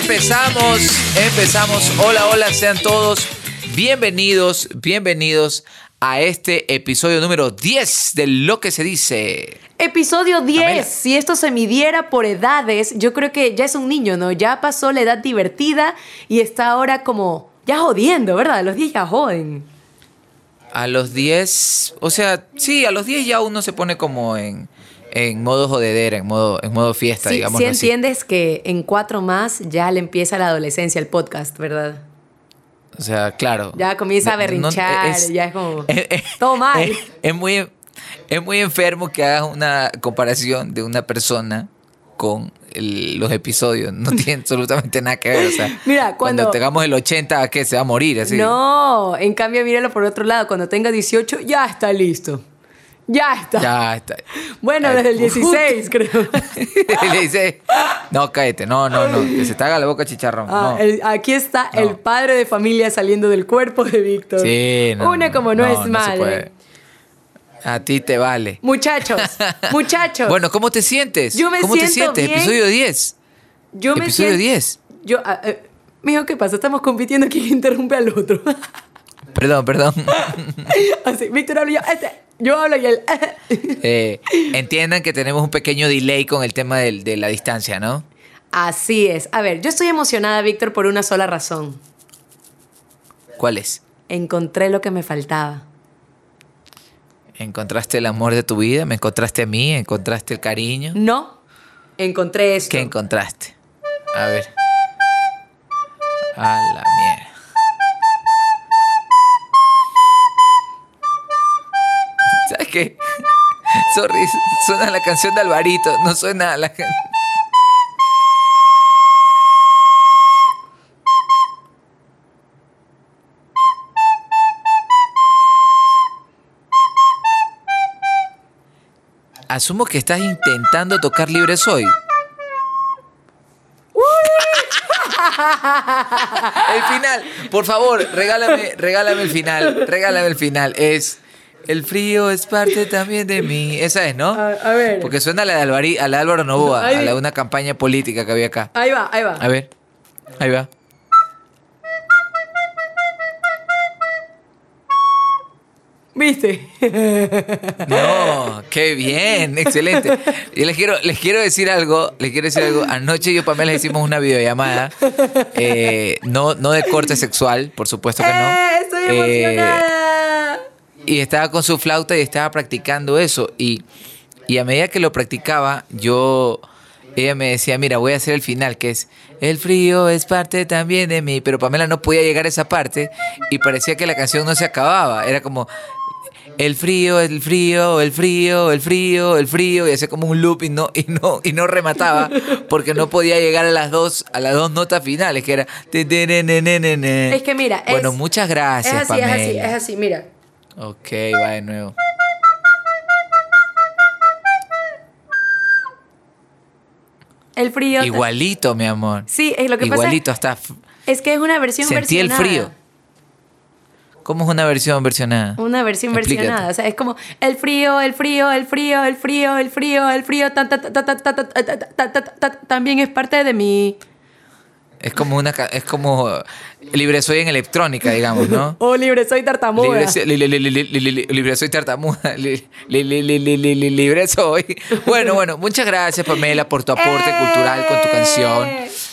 Empezamos, empezamos. Hola, hola, sean todos bienvenidos, bienvenidos a este episodio número 10 de Lo que se dice. Episodio 10. Pamela. Si esto se midiera por edades, yo creo que ya es un niño, ¿no? Ya pasó la edad divertida y está ahora como ya jodiendo, ¿verdad? Los 10 ya joden. A los 10, o sea, sí, a los 10 ya uno se pone como en, en modo jodedera, en modo, en modo fiesta, Sí, digamos sí así. entiendes que en cuatro más ya le empieza la adolescencia el podcast, ¿verdad? O sea, claro. Ya comienza a no- berrinchar, es- ya es como es- es- todo mal. Es, es muy, es muy enfermo que hagas una comparación de una persona con el- los episodios. No tiene absolutamente nada que ver. O sea, Mira, cuando- tengamos el 80, ¿a qué? Se va a morir así. No, en cambio míralo por otro lado, cuando tenga 18 ya está listo. Ya está. Ya está. Bueno, desde el uf. 16 creo. Le dice, no, cállate, no, no, no, que se te haga la boca chicharrón. Ah, no. el- aquí está No. el padre de familia saliendo del cuerpo de Víctor. Sí, no, Una como no, es madre. A ti te vale. Muchachos, muchachos. Bueno, ¿cómo te sientes? Yo me ¿Cómo te siento sientes? bien. Episodio 10. yo me episodio siento- 10. Yo, ah, eh, mijo, ¿qué pasa? Estamos compitiendo quién interrumpe al otro. Perdón, perdón. Así, Víctor habla y yo, este, yo hablo y él. Eh, entiendan que tenemos un pequeño delay con el tema del- de, la distancia, ¿no? Así es. A ver, yo estoy emocionada, Víctor, por una sola razón. ¿Cuál es? Encontré lo que me faltaba. ¿Encontraste el amor de tu vida? ¿Me encontraste a mí? ¿Encontraste el cariño? No, encontré esto. ¿Qué encontraste? A ver. A la mierda. ¿Sabes qué? Sorry, suena la canción de Alvarito, no suena la can- Asumo que estás intentando tocar libre soy. El final, por favor, regálame, regálame el final, regálame el final. Es el frío es parte también de mí. Esa es, ¿no? A, a ver. Porque suena a la de, Alvari- a la de Álvaro Novoa, a la de una campaña política que había acá. Ahí va, ahí va. A ver, ahí va. ¿Viste? No, qué bien, excelente. Y les quiero, les quiero decir algo, les quiero decir algo. Anoche yo y Pamela hicimos una videollamada, eh, no, no de corte sexual, por supuesto que no. ¡Eh, estoy Eh, emocionada! y estaba con su flauta y estaba practicando eso. Y, y a medida que lo practicaba, yo, ella me decía, mira, voy a hacer el final, que es, el frío es parte también de mí. Pero Pamela no podía llegar a esa parte y parecía que la canción no se acababa. Era como, el frío, el frío, el frío, el frío, el frío, y hacía como un loop y no, y no, y no remataba porque no podía llegar a las dos, a las dos notas finales, que era. Es que mira, Bueno, muchas gracias, es así, Pamela. es así, es así, mira. Ok, va de nuevo. El frío. Igualito, mi amor. Sí, es lo que Igualito, pasa. hasta f- Es que es una versión sentí el frío. ¿Cómo es una versión versionada? Una versión Explícate. versionada. O sea, es como el frío, el frío, el frío, el frío, el frío, el frío, también es parte de mi... Es como una es como libre soy en electrónica, digamos, ¿no? o libre soy tartamuda. Libre, soy, tartamuda. libre soy. Bueno, bueno, muchas gracias Pamela por tu aporte cultural con tu canción.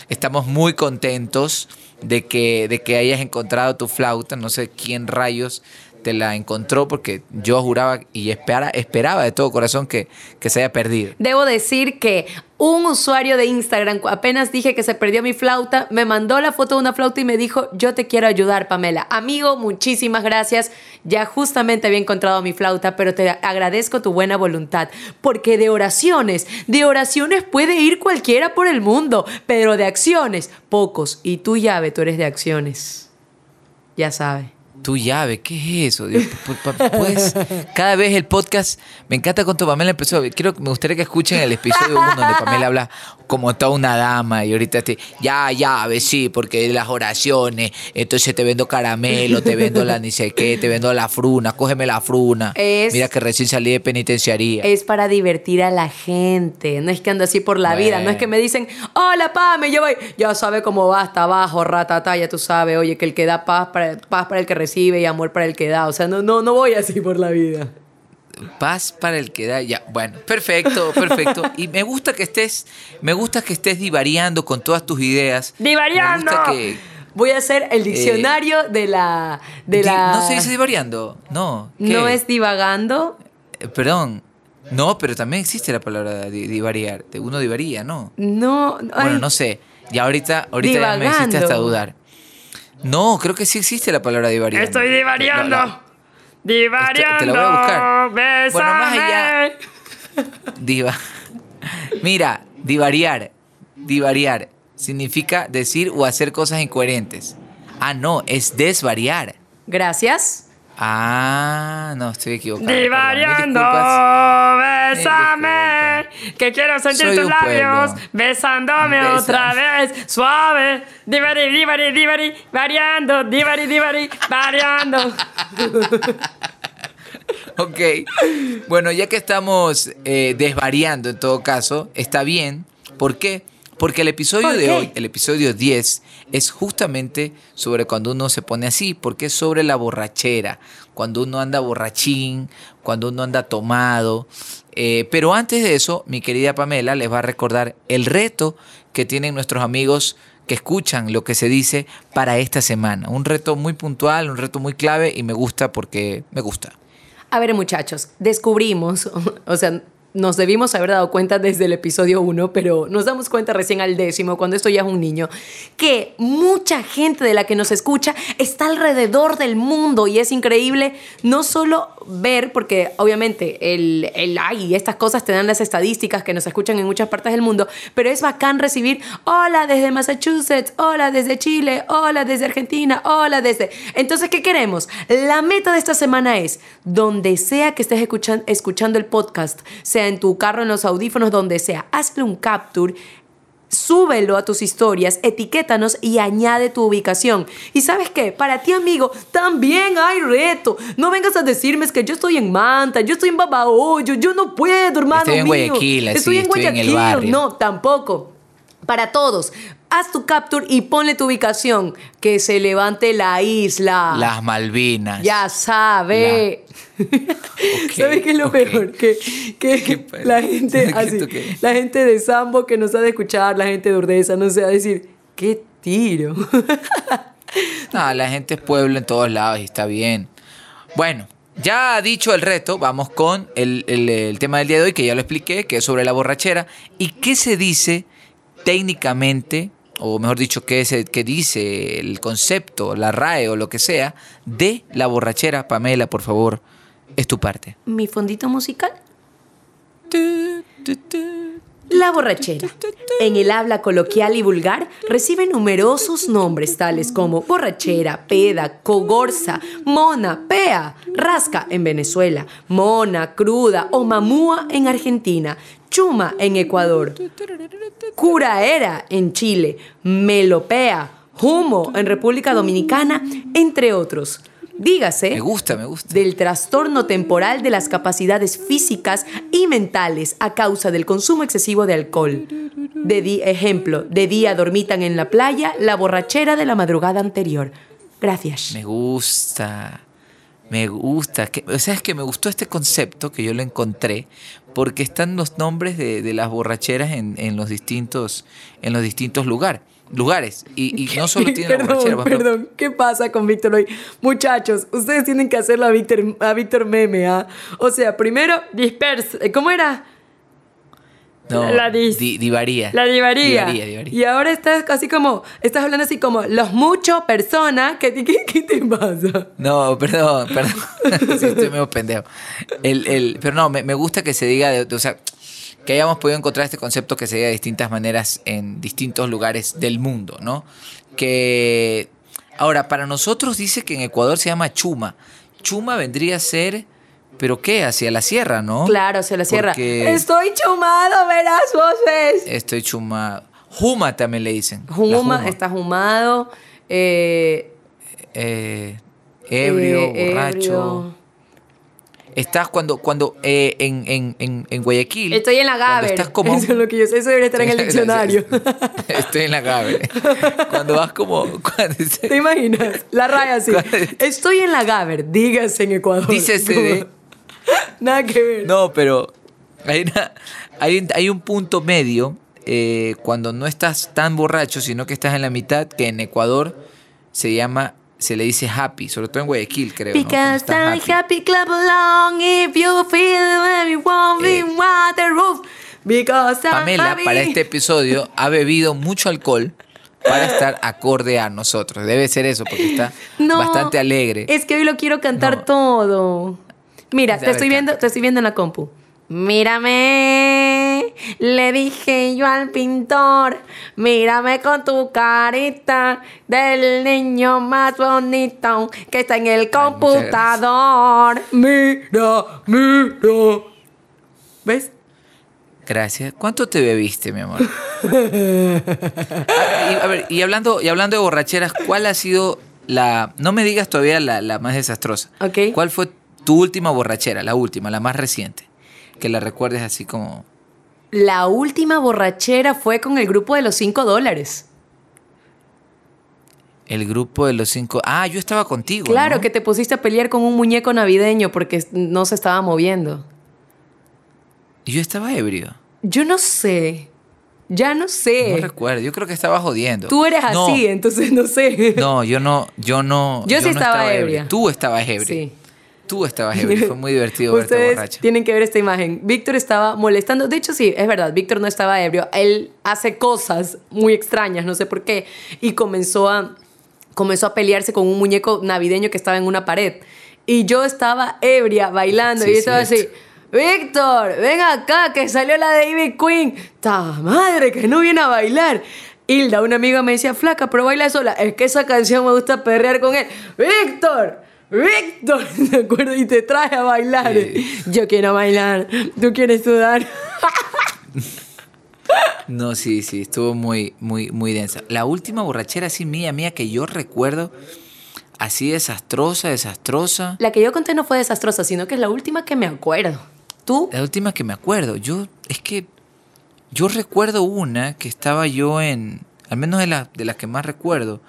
Estamos muy contentos de que, de que hayas encontrado tu flauta. No sé quién rayos te la encontró, porque yo juraba y espera, esperaba de todo corazón que, que se haya perdido. Debo decir que un usuario de Instagram, apenas dije que se perdió mi flauta, me mandó la foto de una flauta y me dijo, yo te quiero ayudar, Pamela. Amigo, muchísimas gracias. Ya justamente había encontrado mi flauta, pero te agradezco tu buena voluntad, porque de oraciones, de oraciones puede ir cualquiera por el mundo, pero de acciones, pocos. Y tú, llave, tú eres de acciones. Ya sabe. Tu llave, ¿qué es eso? Dios, pu- pu- puedes- cada vez el podcast, me encanta cuando Pamela empezó, quiero, me gustaría que escuchen el episodio 1 donde Pamela habla como toda una dama y ahorita te, ya, llave, sí, porque las oraciones, entonces te vendo caramelo, te vendo la ni sé qué, te vendo la fruna, cógeme la fruna. Es- Mira que recién salí de penitenciaría. Es para divertir a la gente. No es que ando así por la vida. No es que me dicen, hola, Pame, yo voy. Ya sabe cómo va hasta abajo, ratata, ya tú sabes. Oye, que el que da paz para, paz para el que recibe y amor para el que da. O sea, no, no, no voy así por la vida. Paz para el que da. Ya, bueno, perfecto, perfecto. Y me gusta que estés, me gusta que estés divariando con todas tus ideas. ¡Divariando! Me gusta que. Voy a hacer el diccionario de la. De la... No se dice divariando. No. ¿qué? No es divagando. Eh, perdón. No, pero también existe la palabra di- divariar. Uno divaría, ¿no? No. Bueno, ay, no sé. Ya ahorita, ahorita ya me hiciste hasta dudar. No, creo que sí existe la palabra divariando. Estoy divariando. La- la- Divariando. Te la voy a buscar. Bésame. Bueno, más allá. Diva. Mira, divariar. Divariar significa decir o hacer cosas incoherentes. Ah, no, es desvariar. Gracias. Ah, no, estoy equivocado. Divariando. Bésame. Que quiero sentir Soy tus labios. pueblo. Besándome otra vez. Suave. Divari, divari, divari. Variando. Divari, divari. Variando. Ok. Bueno, ya que estamos eh, desvariando en todo caso, está bien. ¿Por qué? Porque el episodio ¿Por de qué? hoy, el episodio 10, es justamente sobre cuando uno se pone así, porque es sobre la borrachera, cuando uno anda borrachín, cuando uno anda tomado. Eh, pero antes de eso, mi querida Pamela les va a recordar el reto que tienen nuestros amigos que escuchan lo que se dice para esta semana. Un reto muy puntual, un reto muy clave y me gusta porque me gusta. A ver, muchachos, descubrimos, o sea, nos debimos haber dado cuenta desde el episodio 1, pero nos damos cuenta recién al décimo, cuando esto ya es un niño, que mucha gente de la que nos escucha está alrededor del mundo y es increíble no solo ver, porque obviamente el, el ay, estas cosas te dan las estadísticas que nos escuchan en muchas partes del mundo, pero es bacán recibir, hola desde Massachusetts, hola desde Chile, hola desde Argentina, hola desde... Entonces, ¿qué queremos? La meta de esta semana es, donde sea que estés escuchan- escuchando el podcast, sea en tu carro, en los audífonos, donde sea, hazle un capture súbelo a tus historias, etiquétanos y añade tu ubicación. Y sabes qué, para ti amigo, también hay reto. No vengas a decirme es que yo estoy en Manta, yo estoy en Babahoyo, yo no puedo, hermano Estoy en mío. Guayaquil, estoy en estoy en el barrio. No, tampoco. Para todos, haz tu capture y ponle tu ubicación. Que se levante la isla. Las Malvinas. Ya sabe. ¿Sabes qué es lo ok. peor? Que, que ¿Qué pa- la gente la gente de Sambo que nos ha de escuchar, la gente de Urdesa, no a decir, qué tiro. No, la gente es pueblo en todos lados y está bien. Bueno, ya dicho el reto, vamos con el, el- el tema del día de hoy, que ya lo expliqué, que es sobre la borrachera. ¿Y qué se dice técnicamente, o mejor dicho, qué, se, qué dice el concepto, la RAE o lo que sea, de la borrachera? Pamela, por favor, es tu parte. ¿Mi fondito musical? La borrachera, en el habla coloquial y vulgar, recibe numerosos nombres tales como borrachera, peda, cogorza, mona, pea, rasca en Venezuela, mona, cruda o mamúa en Argentina, chuma en Ecuador, curaera en Chile, melopea, humo en República Dominicana, entre otros. Dígase Me gusta, me gusta. del trastorno temporal de las capacidades físicas y mentales a causa del consumo excesivo de alcohol. De di- ejemplo, de día dormitan en la playa la borrachera de la madrugada anterior. Gracias. Me gusta. Me gusta. Que, o sea, es que me gustó este concepto que yo lo encontré porque están los nombres de, de las borracheras en, en los distintos en los distintos lugar, lugares. Y, y no solo tiene la borrachera. perdón, perdón. ¿Qué pasa con Víctor hoy? Muchachos, ustedes tienen que hacerlo a Víctor, a Víctor Meme, ¿ah? O sea, primero, dispersa. ¿Cómo era? No, la dis- di- divaría. La divaría. Divaría, divaría. Y ahora estás casi como, estás hablando así como los mucho personas. ¿Qué, qué, qué te pasa? No, perdón, perdón. sí, estoy medio pendejo. El, el, pero no, me, me gusta que se diga, de- o sea, que hayamos podido encontrar este concepto que se diga de distintas maneras en distintos lugares del mundo, ¿no? Que Ahora, para nosotros dice que en Ecuador se llama chuma. Chuma vendría a ser, ¿pero qué? Hacia la sierra, ¿no? Claro, se la. Porque Estoy chumado, verás voces. Estoy chumado. Juma también le dicen. la Juma, está jumado. eh, Eh, ebrio, eh, borracho. ebrio. Estás cuando, cuando eh, en, en, en, en Guayaquil. Estoy en la Gaber. Estás como. Eso es lo que yo sé. Eso debería estar en el diccionario. Estoy en la Gaber. Cuando vas como. cuando- ¿Te imaginas? La raya así. Estoy en la Gaber, dígase en Ecuador. Dícese de- Nada que ver. No, pero hay, una- hay, un- hay un punto medio eh, cuando no estás tan borracho, sino que estás en la mitad, que en Ecuador se llama, se le dice happy, sobre todo en Guayaquil, creo. Because I'm happy, clap along if you feel everyone Eh. in water roof. Because Pamela, para este episodio, ha bebido mucho alcohol para estar acorde a nosotros. Debe ser eso, porque está No, bastante alegre. Es que hoy lo quiero cantar No. todo. Mira, te estoy viendo, te estoy viendo en la compu. Mírame, le dije yo al pintor, mírame con tu carita del niño más bonito que está en el computador. Mira, mira. ¿Ves? Gracias. ¿Cuánto te bebiste, mi amor? A, y, a ver, y hablando, y hablando de borracheras, ¿cuál ha sido la... No me digas todavía la, la más desastrosa. Ok. ¿Cuál fue tu última borrachera, la última, la más reciente? Que la recuerdes así como... La última borrachera fue con el grupo de los 5 dólares. El grupo de los cinco... Ah, yo estaba contigo. Claro, ¿no? que te pusiste a pelear con un muñeco navideño porque no se estaba moviendo. Y Yo estaba ebrio. Yo no sé. Ya no sé. No recuerdo. Yo creo que estaba jodiendo. Tú eres No, así, entonces no sé. No, yo no, yo no. Yo sí no estaba ebria. Tú estabas ebrio. Sí. Tú estabas ebrio. Fue muy divertido verte Ustedes borracha. tienen que ver esta imagen. Víctor estaba molestando. De hecho, sí, es verdad. Víctor no estaba ebrio. Él hace cosas muy extrañas, no sé por qué. Y comenzó a, comenzó a pelearse con un muñeco navideño que estaba en una pared. Y yo estaba ebria bailando. Sí, y yo estaba así. Víctor, ven acá, que salió la Ivy Queen. ¡Ta madre, que no viene a bailar! Hilda, una amiga me decía, flaca, pero baila sola. Es que esa canción me gusta perrear con él. ¡Víctor! ¡Víctor! ¿De acuerdo? Y te trae a bailar. Yo quiero bailar. ¿Tú quieres sudar? No, sí, sí, estuvo muy, muy, muy densa. La última borrachera así mía, mía, que yo recuerdo, así desastrosa, desastrosa. La que yo conté no fue desastrosa, sino que es la última que me acuerdo. ¿Tú? La última que me acuerdo, yo, es que yo recuerdo una que estaba yo en, al menos de, la- de las que más recuerdo,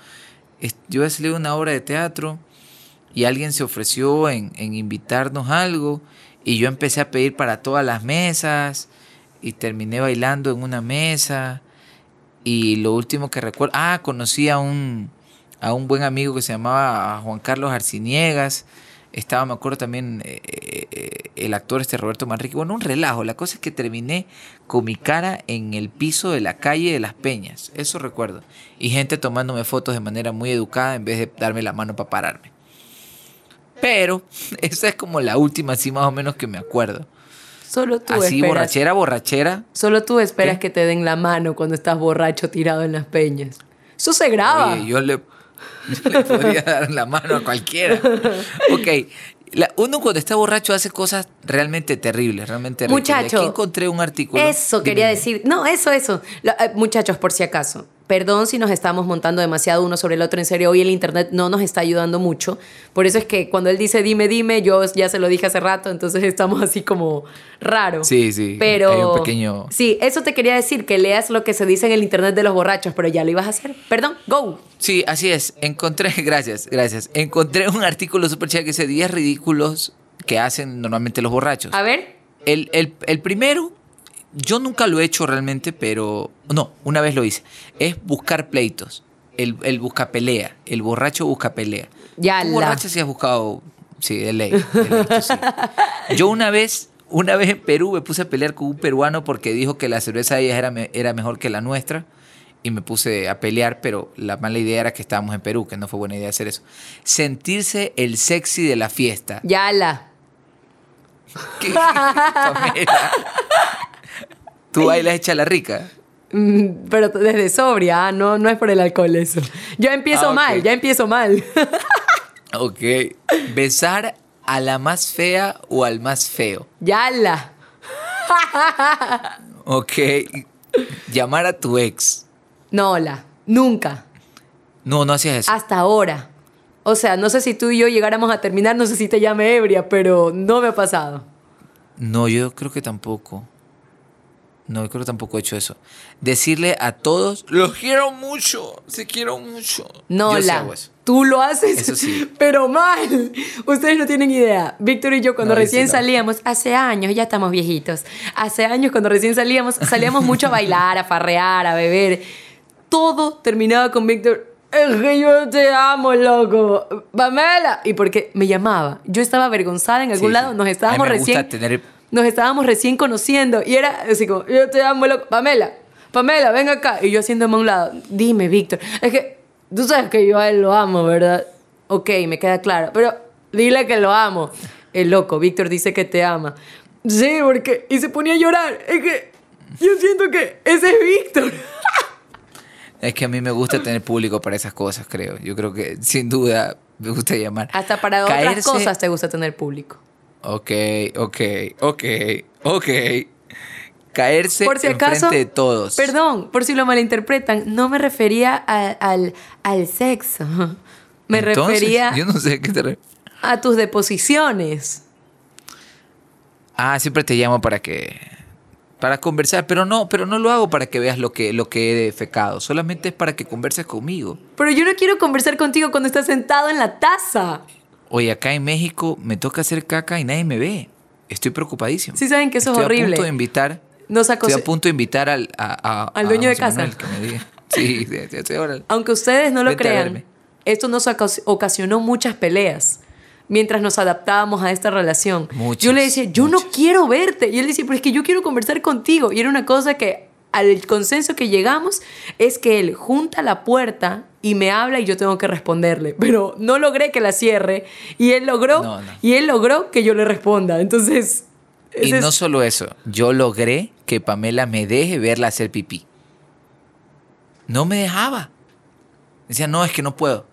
yo había salido de una obra de teatro y alguien se ofreció en, en invitarnos algo y yo empecé a pedir para todas las mesas y terminé bailando en una mesa y lo último que recuerdo, ah, conocí a un, a un buen amigo que se llamaba Juan Carlos Arciniegas, estaba, me acuerdo también, eh, eh, el actor este Roberto Manrique, bueno, un relajo, la cosa es que terminé con mi cara en el piso de la calle de Las Peñas, eso recuerdo, y gente tomándome fotos de manera muy educada en vez de darme la mano para pararme. Pero esa es como la última, así más o menos que me acuerdo. Solo tú Así, esperas. borrachera, borrachera. Solo tú esperas ¿Qué? que te den la mano cuando estás borracho tirado en las peñas. Eso se graba. Oye, yo le, yo le podría dar la mano a cualquiera. Ok, la- uno cuando está borracho hace cosas realmente terribles, realmente terribles. Muchacho, Aquí encontré un artículo. Eso quería decir. No, eso, eso. Eh, muchachos, por si acaso. Perdón si nos estamos montando demasiado uno sobre el otro. En serio, hoy el internet no nos está ayudando mucho. Por eso es que cuando él dice dime, dime, yo ya se lo dije hace rato, entonces estamos así como raro. Sí, sí, Pero. hay un pequeño- Sí, eso te quería decir, que leas lo que se dice en el internet de los borrachos, pero ya lo ibas a hacer. Perdón, go. Sí, así es. Encontré, gracias, gracias. Encontré un artículo súper chévere que dice 10 ridículos que hacen normalmente los borrachos. A ver. El, el- el primero, yo nunca lo he hecho realmente, pero no, una vez lo hice. Es buscar pleitos. El, el busca pelea. El borracho busca pelea. Ya Tú la. borracha sí has buscado, sí, de ley. de ley, tú sí. Yo una vez, una vez en Perú me puse a pelear con un peruano porque dijo que la cerveza de ellas era, era mejor que la nuestra. Y me puse a pelear, pero la mala idea era que estábamos en Perú, que no fue buena idea hacer eso. Sentirse el sexy de la fiesta. Ya la. ¿Qué? Pamela. ¿Tú bailas hecha la rica? Mm, Pero desde sobria, ah, no, no es por el alcohol eso. Yo empiezo Ah, mal, ya empiezo mal. Ok. Besar a la más fea o al más feo. Yala. Ok. Llamar a tu ex. No, la, nunca. No, no hacías eso. Hasta ahora. O sea, no sé si tú y yo llegáramos a terminar, no sé si te llame ebria, pero no me ha pasado. No, yo creo que tampoco. No, creo que tampoco he hecho eso. Decirle a todos, los quiero mucho, se quiero mucho. No, yo sí la. eso. Tú lo haces, Eso sí. pero mal. Ustedes no tienen idea. Víctor y yo cuando No, recién sí salíamos, hace años, ya estamos viejitos, hace años cuando recién salíamos, salíamos mucho a bailar, a farrear, a beber. Todo terminaba con Víctor. Es que yo te amo, loco. Pamela. Y porque me llamaba. Yo estaba avergonzada en algún Sí, lado. sí. Nos estábamos me gusta recién. tener- Nos estábamos recién conociendo. Y era así como, yo te amo, loco. Pamela. Pamela, ven acá. Y yo haciéndome a un lado. Dime, Víctor. Es que tú sabes que yo a él lo amo, ¿verdad? Ok, me queda claro. Pero dile que lo amo. El loco, Víctor dice que te ama. Sí, porque. Y se ponía a llorar. Es que yo siento que ese es Víctor. Es que a mí me gusta tener público para esas cosas, creo. Yo creo que sin duda me gusta llamar. Hasta para otras Caerse- cosas te gusta tener público. Ok, ok, ok, ok. Caerse Por si acaso, de todos. perdón, por si lo malinterpretan, no me refería a- al, al sexo. Me Entonces, refería Yo no sé a qué te re- a tus deposiciones. Ah, siempre te llamo para que para conversar, pero no, pero no lo hago para que veas lo que lo que he defecado, solamente es para que converses conmigo. Pero yo no quiero conversar contigo cuando estás sentado en la taza. Oye, acá en México me toca hacer caca y nadie me ve. Estoy preocupadísimo. Sí saben que eso es Estoy a horrible. punto de invitar Nos Estoy acose- a punto de invitar al, a- a- Al a dueño de José casa. Manuel que me diga. Sí, sí, sí, estoy ahora. Aunque ustedes no lo Vente a crean, esto nos ocas- ocasionó muchas peleas mientras nos adaptábamos a esta relación. Muchas, yo le decía, yo no muchas. quiero verte. Y él decía, pero es que yo quiero conversar contigo. Y era una cosa que al consenso que llegamos es que él junta la puerta y me habla y yo tengo que responderle. Pero no logré que la cierre y él logró, No, no. y él logró que yo le responda. Entonces... Y no es- solo eso, yo logré que Pamela me deje verla hacer pipí. No me dejaba. Decía, no, es que no puedo.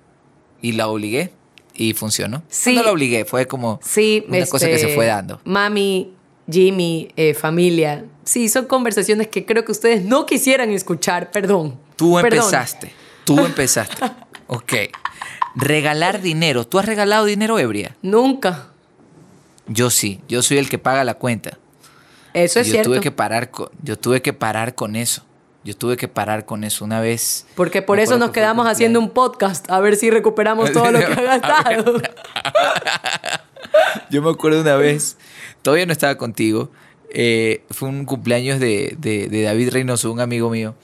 Y la obligué y funcionó. Sí. No la obligué, fue como Sí, una cosa que se este, fue dando. Mami, Jimmy, eh, familia. Sí, son conversaciones que creo que ustedes no quisieran escuchar. Perdón. Tú Perdón. empezaste, tú empezaste. ok. Regalar dinero. ¿Tú has regalado dinero, Ebria? Nunca. Yo sí, yo soy el que paga la cuenta. Eso es yo cierto. tuve que parar con, yo tuve que parar con eso. Yo tuve que parar con eso una vez. Porque por eso nos que quedamos haciendo un podcast a ver si recuperamos todo lo que ha gastado. Yo me acuerdo una vez, todavía no estaba contigo, eh, fue un cumpleaños de, de- de David Reynoso, un amigo mío,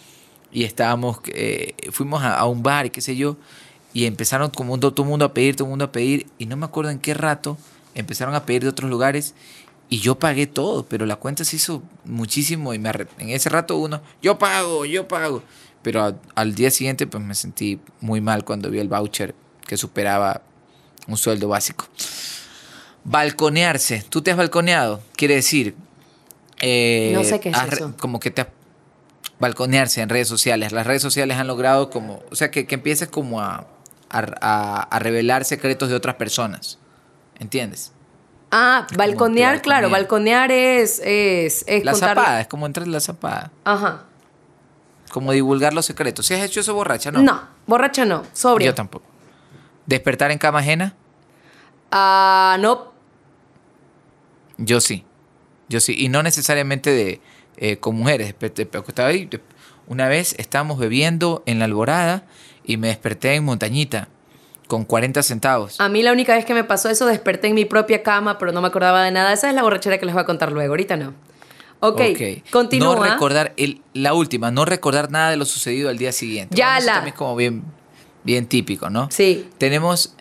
y estábamos, eh, fuimos a, a un bar y qué sé yo, y empezaron como un- todo el mundo a pedir, todo el mundo a pedir, y no me acuerdo en qué rato empezaron a pedir de otros lugares, y yo pagué todo, pero la cuenta se hizo muchísimo, y me en ese rato uno, yo pago, yo pago, pero a- al día siguiente pues me sentí muy mal cuando vi el voucher que superaba un sueldo básico. Balconearse. ¿Tú te has balconeado? Quiere decir... eh, No sé qué es has eso. Como que te has- balconearse en redes sociales. Las redes sociales han logrado como... O sea, que, que empieces como a, a, revelar secretos de otras personas. ¿Entiendes? Ah, balconear, claro. balconear. Balconear es, es, es La contar- zapada. Es como entrar en la zapada. Ajá. Como divulgar los secretos. ¿Si has hecho eso borracha? No. No. borracha no. Sobria. Yo tampoco. ¿Despertar en cama ajena? Ah, no. Yo sí. Yo sí. Y no necesariamente de eh, con mujeres. Estaba ahí, Una vez estábamos bebiendo en la alborada y me desperté en montañita con 40 centavos. A mí la única vez que me pasó eso desperté en mi propia cama, pero no me acordaba de nada. Esa es la borrachera que les voy a contar luego. Ahorita no. Ok, continúa. No recordar, el, la última, no recordar nada de lo sucedido al día siguiente. Ya Bueno, eso la- también es como bien, bien típico, ¿no? Sí. Tenemos.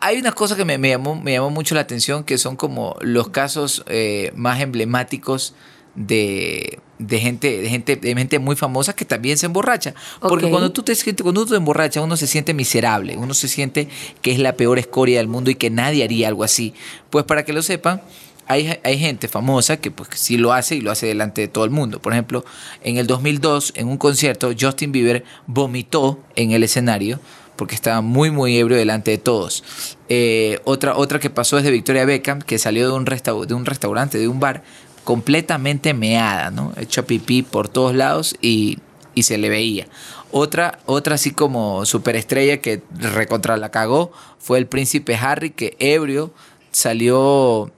Hay una cosa que me, me llamó, me llamó mucho la atención, que son como los casos eh, más emblemáticos de, de gente, de gente, de gente muy famosa que también se emborracha. Porque cuando tú te cuando tú te emborrachas, uno se siente miserable, uno se siente que es la peor escoria del mundo y que nadie haría algo así. Pues para que lo sepan, hay, hay gente famosa que pues sí lo hace y lo hace delante de todo el mundo. Por ejemplo, en el 2002, en un concierto, Justin Bieber vomitó en el escenario porque estaba muy, muy ebrio delante de todos. Eh, otra, otra que pasó es de Victoria Beckham, que salió de un, de un restaurante, de un bar, completamente meada, ¿no? Hecha pipí por todos lados y, y se le veía. Otra, otra así como superestrella que recontra la cagó fue el príncipe Harry, que ebrio salió,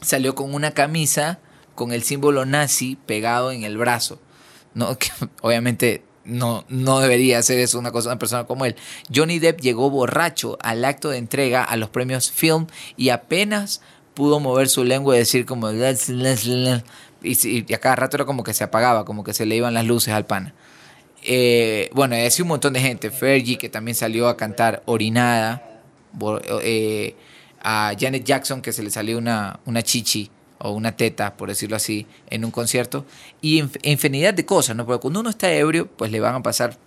salió con una camisa con el símbolo nazi pegado en el brazo. ¿no? Que obviamente no, no debería hacer eso una, cosa, una persona como él. Johnny Depp llegó borracho al acto de entrega a los premios Film y apenas pudo mover su lengua y decir como... Y, y a cada rato era como que se apagaba, como que se le iban las luces al pana. Eh, bueno, así un montón de gente. Fergie, que también salió a cantar orinada. Eh, a Janet Jackson, que se le salió una, una chichi o una teta, por decirlo así, en un concierto. Y inf- infinidad de cosas, ¿no? Porque cuando uno está ebrio, pues le van a pasar,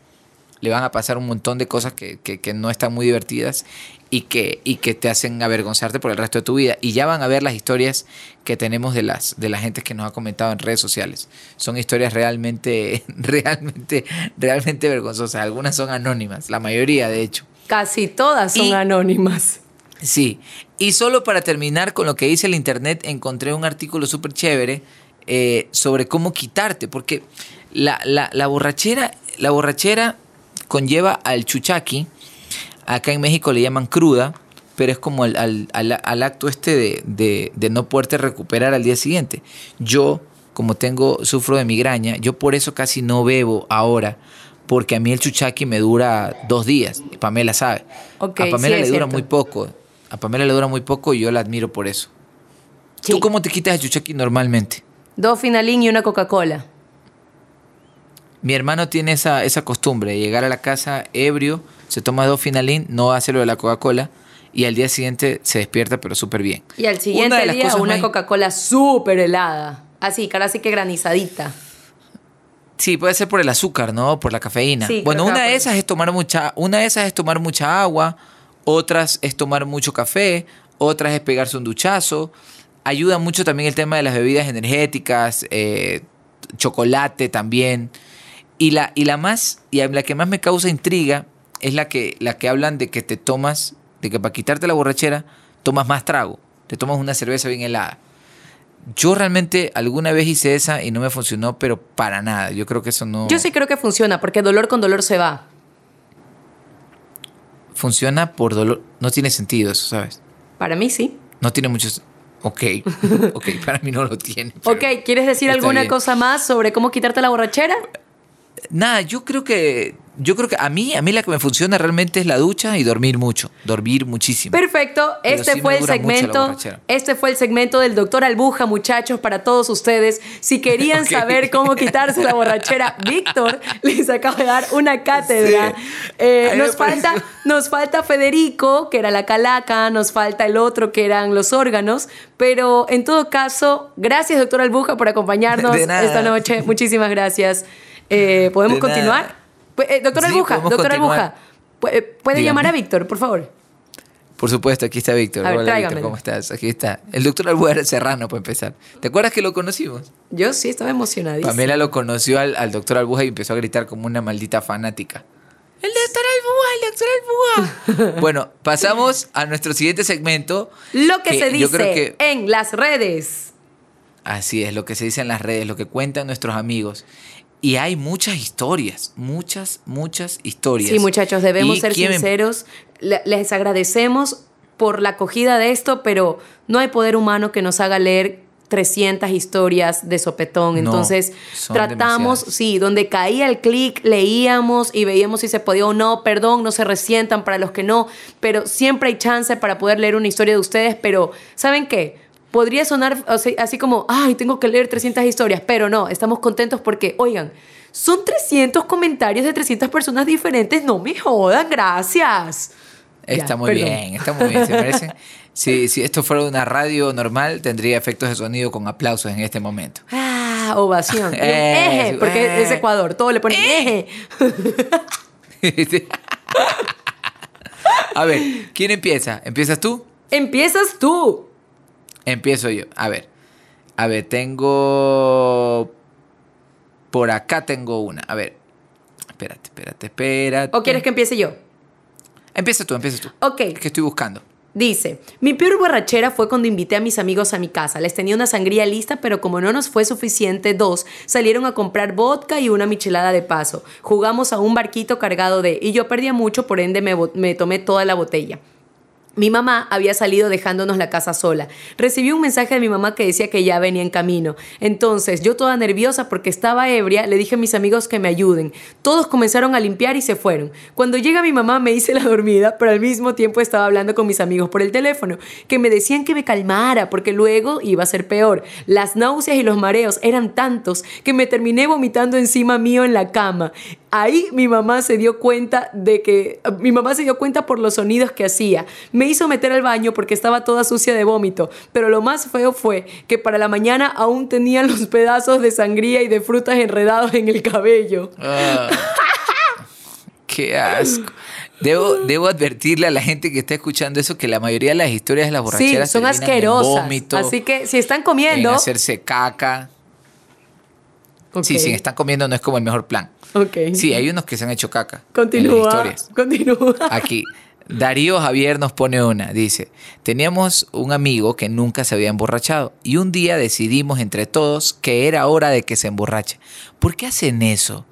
le van a pasar un montón de cosas que, que- que no están muy divertidas y que, y que te hacen avergonzarte por el resto de tu vida. Y ya van a ver las historias que tenemos de las de la gente que nos ha comentado en redes sociales. Son historias realmente, realmente, realmente vergonzosas. Algunas son anónimas, la mayoría de hecho. Casi todas son Y- anónimas. Sí, y solo para terminar con lo que dice el internet, encontré un artículo súper chévere eh, sobre cómo quitarte, porque la, la- la borrachera, la borrachera conlleva al chuchaqui, acá en México le llaman cruda, pero es como al, al- al- al acto este de, de- de no poderte recuperar al día siguiente. Yo, como tengo, sufro de migraña, yo por eso casi no bebo ahora, porque a mí el chuchaqui me dura dos días, y Pamela sabe. A Pamela sí, le dura cierto. muy poco. A Pamela le dura muy poco y yo la admiro por eso. Sí. ¿Tú cómo te quitas el chuchaqui normalmente? Dos finalín y una Coca-Cola. Mi hermano tiene esa, esa costumbre de llegar a la casa ebrio, se toma dos finalín, no hace lo de la Coca-Cola y al día siguiente se despierta pero súper bien. Y al Una siguiente de las día una Coca-Cola súper helada. Así, cara así que granizadita. Sí, puede ser por el azúcar, ¿no? Por la cafeína. Sí, bueno, una de esas es tomar mucha, una de esas es tomar mucha agua, otras es tomar mucho café, otras es pegarse un duchazo. Ayuda mucho también el tema de las bebidas energéticas, eh, chocolate también. Y la, y la más, y la que más me causa intriga es la que, la que hablan de que te tomas, de que para quitarte la borrachera, tomas más trago. Te tomas una cerveza bien helada. Yo realmente alguna vez hice esa y no me funcionó, pero para nada. Yo creo que eso no Yo sí creo que funciona, porque dolor con dolor se va. Funciona por dolor. No tiene sentido eso, ¿sabes? Para mí sí. No tiene muchos. Ok, ok, para mí no lo tiene. Ok, ¿quieres decir alguna bien. cosa más sobre cómo quitarte la borrachera? Nada, yo creo que. Yo creo que a mí, a mí la que me funciona realmente es la ducha y dormir mucho. Dormir muchísimo. Perfecto, Pero este sí fue el segmento. Este fue el segmento del doctor Albuja, muchachos, para todos ustedes. Si querían saber cómo quitarse la borrachera, Víctor les acaba de dar una cátedra. Sí. Eh, nos, falta, pareció- nos falta Federico, que era la calaca, nos falta el otro, que eran los órganos. Pero en todo caso, gracias, doctor Albuja, por acompañarnos esta noche. Muchísimas gracias. Eh, ¿Podemos De continuar? nada. Pu- eh, doctor Sí, Albuja, doctor. Albuja, eh, ¿puede Dígame. llamar a Víctor, por favor? Por supuesto, aquí está Víctor. A ver, Hola, Víctor. ¿cómo estás? Aquí está. El doctor Albuera Serrano, para empezar. ¿Te acuerdas que lo conocimos? Yo sí estaba emocionadísima. Pamela lo conoció al, al doctor Albuja y empezó a gritar como una maldita fanática. ¡El doctor Albuja! ¡El doctor Albuja! bueno, pasamos a nuestro siguiente segmento. Lo que, se yo creo dice que en las redes. Así es, lo que se dice en las redes, lo que cuentan nuestros amigos. Y hay muchas historias, muchas, muchas historias. Sí, muchachos, debemos ¿Y ser quién sinceros. Le- Les agradecemos por la acogida de esto, pero no hay poder humano que nos haga leer 300 historias de sopetón. Entonces, tratamos, demasiadas. sí, donde caía el clic, leíamos y veíamos si se podía o no. Perdón, no se resientan para los que no, pero siempre hay chance para poder leer una historia de ustedes. Pero, ¿saben qué? Podría sonar así, así como, ay, tengo que leer 300 historias, pero no, estamos contentos porque, oigan, son 300 comentarios de 300 personas diferentes, no me jodan, gracias. Está Ya, muy perdón. bien, está muy bien. Se merecen. Si, si esto fuera una radio normal, tendría efectos de sonido con aplausos en este momento. Ah, ovación. Eh, eje, porque eh. es Ecuador, todo le ponen eje. A ver, ¿quién empieza? ¿Empiezas tú? Empiezas tú. Empiezo yo. A ver. A ver, tengo. Por acá tengo una. A ver. Espérate, espérate, espérate. ¿O quieres que empiece yo? Empieza tú, empieza tú. Ok. Es que estoy buscando. Dice, mi peor borrachera fue cuando invité a mis amigos a mi casa. Les tenía una sangría lista, pero como no nos fue suficiente dos, salieron a comprar vodka y una michelada de paso. Jugamos a un barquito cargado de... Y yo perdía mucho, por ende me, me tomé toda la botella. Mi mamá había salido dejándonos la casa sola. Recibí un mensaje de mi mamá que decía que ya venía en camino. Entonces, yo toda nerviosa porque estaba ebria, le dije a mis amigos que me ayuden. Todos comenzaron a limpiar y se fueron. Cuando llega mi mamá me hice la dormida, pero al mismo tiempo estaba hablando con mis amigos por el teléfono, que me decían que me calmara porque luego iba a ser peor. Las náuseas y los mareos eran tantos que me terminé vomitando encima mío en la cama. Ahí mi mamá se dio cuenta de que mi mamá se dio cuenta por los sonidos que hacía. Me hizo meter al baño porque estaba toda sucia de vómito, pero lo más feo fue que para la mañana aún tenía los pedazos de sangría y de frutas enredados en el cabello. Ah. Qué asco. Debo, debo advertirle a la gente que está escuchando eso que la mayoría de las historias de las Sí, borracheras son en asquerosas. vómito, Así que si están en comiendo, hacerse caca. Sí, si están comiendo no es como el mejor plan. Ok. Sí, hay unos que se han hecho caca. Continúa. Continúa. Aquí, Darío Javier nos pone una. Dice, teníamos un amigo que nunca se había emborrachado y un día decidimos entre todos que era hora de que se emborrache. ¿Por qué hacen eso?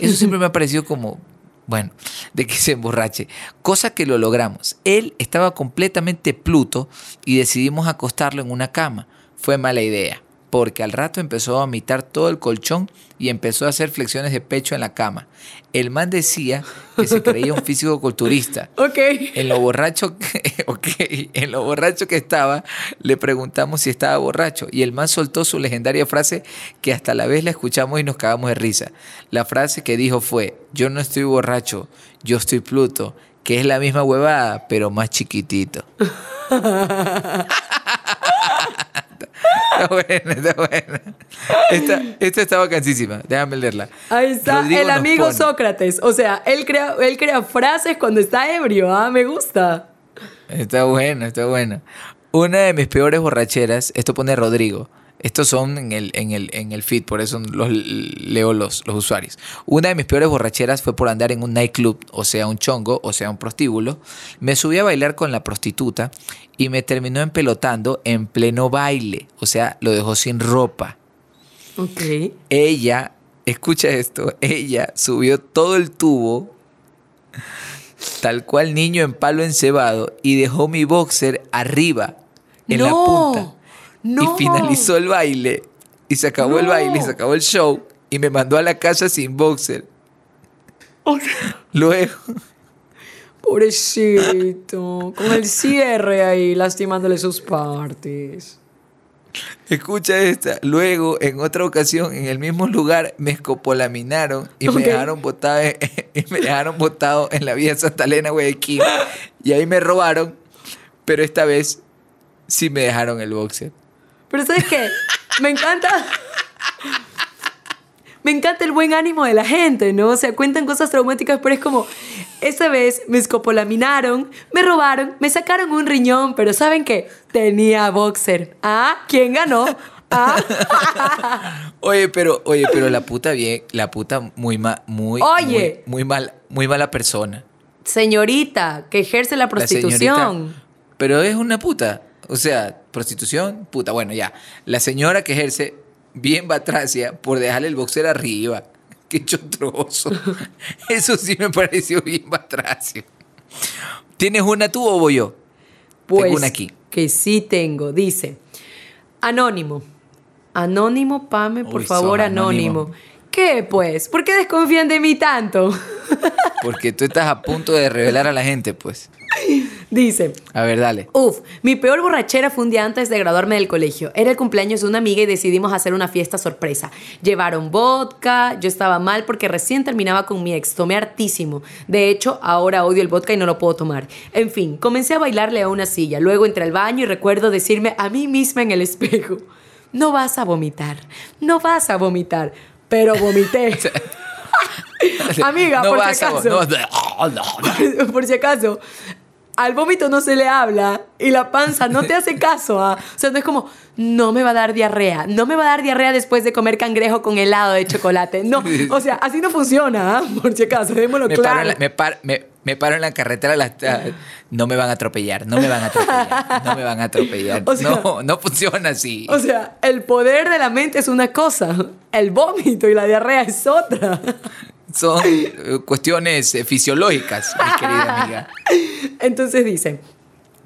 Eso siempre me ha parecido como, bueno, de que se emborrache. Cosa que lo logramos. Él estaba completamente pluto y decidimos acostarlo en una cama. Fue mala idea. Porque al rato empezó a vomitar todo el colchón y empezó a hacer flexiones de pecho en la cama. El man decía que se creía un físico culturista. Ok. En lo borracho que, ok, en lo borracho que estaba, le preguntamos si estaba borracho y el man soltó su legendaria frase que hasta la vez la escuchamos y nos cagamos de risa. La frase que dijo fue, yo no estoy borracho, yo estoy Pluto, que es la misma huevada, pero más chiquitito. está buena, está buena. Esta, esta está vacancísima, déjame leerla. Ahí está Rodrigo el amigo pone- Sócrates. O sea, él crea, él crea frases cuando está ebrio. Ah, me gusta. Está bueno, está bueno. Una de mis peores borracheras, esto pone Rodrigo. Estos son en el, en el, en el feed, por eso los leo los, los usuarios. Una de mis peores borracheras fue por andar en un nightclub, o sea, un chongo, o sea, un prostíbulo. Me subí a bailar con la prostituta y me terminó empelotando en pleno baile, o sea, lo dejó sin ropa. Ok. Ella, escucha esto, ella subió todo el tubo, tal cual niño en palo encebado, y dejó mi boxer arriba, en la No, punta. No. Y finalizó el baile, y se acabó el baile, y se acabó el show, y me mandó a la casa sin boxer. Luego, Pobrecito. Con el cierre ahí, lastimándole sus partes. escucha esta, luego en otra ocasión, en el mismo lugar, me escopolaminaron y me dejaron botado en, y me dejaron botado en la vía Santa Elena, Guayaquil. Y ahí me robaron, pero esta vez sí me dejaron el boxer. Pero ¿sabes qué? Me encanta. Me encanta el buen ánimo de la gente, ¿no? O sea, cuentan cosas traumáticas, pero es como, esta vez me escopolaminaron, me robaron, me sacaron un riñón, pero ¿saben qué? Tenía boxer. ¿Ah? ¿Quién ganó? ¿Ah? Oye, pero, oye, pero la puta bien, la puta muy ma, muy, Oye. muy, muy mal, muy mala persona. Señorita, que ejerce la La prostitución. señorita. Pero es una puta. O sea, prostitución, puta. Bueno, ya. La señora que ejerce bien batracia por dejarle el boxer arriba. Qué chotroso. Eso sí me pareció bien batracio. ¿Tienes una tú o voy yo? Pues Tengo una aquí. que sí tengo. Dice, anónimo. Anónimo, Pame, por Uy, favor, anónimo. anónimo. ¿Qué pues? ¿Por qué desconfían de mí tanto? Porque tú estás a punto de revelar a la gente, pues. Dice, A ver, dale. Uf, mi peor borrachera fue un día antes de graduarme del colegio. Era el cumpleaños de una amiga y decidimos hacer una fiesta sorpresa. Llevaron vodka, yo estaba mal porque recién terminaba con mi ex, tomé hartísimo. De hecho, ahora odio el vodka y no lo puedo tomar. En fin, comencé a bailarle a una silla, luego entré al baño y recuerdo decirme a mí misma en el espejo, no vas a vomitar, no vas a vomitar, pero vomité. Amiga, no por si a- acaso. no por si acaso, al vómito no se le habla y la panza no te hace caso. ¿ah? O sea, no es como, no me va a dar diarrea, no me va a dar diarrea después de comer cangrejo con helado de chocolate. No, o sea, así no funciona, ¿ah? por si acaso, démoslo Me paro, claro. la, me, par- me- me paro en la carretera, las- ah, no me van a atropellar, no me van a atropellar, no me van a atropellar. O sea- no, no funciona así. O sea, el poder de la mente es una cosa, el vómito y la diarrea es otra. Son eh, cuestiones eh, fisiológicas, mi querida amiga. Entonces dice,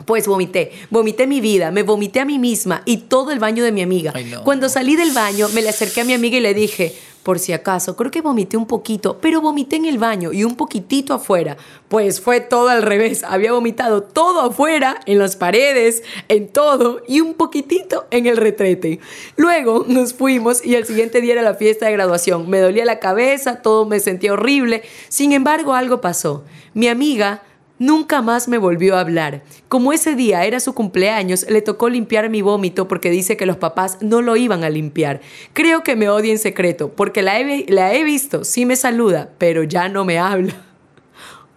pues vomité, vomité mi vida, me vomité a mí misma y todo el baño de mi amiga. Ay, no. Cuando salí del baño, me le acerqué a mi amiga y le dije, por si acaso, creo que vomité un poquito, pero vomité en el baño y un poquitito afuera. Pues fue todo al revés, había vomitado todo afuera, en las paredes, en todo y un poquitito en el retrete. Luego nos fuimos y el siguiente día era la fiesta de graduación. Me dolía la cabeza, todo me sentía horrible. Sin embargo, algo pasó. Mi amiga Nunca más me volvió a hablar. Como ese día era su cumpleaños, le tocó limpiar mi vómito porque dice que los papás no lo iban a limpiar. Creo que me odia en secreto porque la he, la he visto, sí me saluda, pero ya no me habla.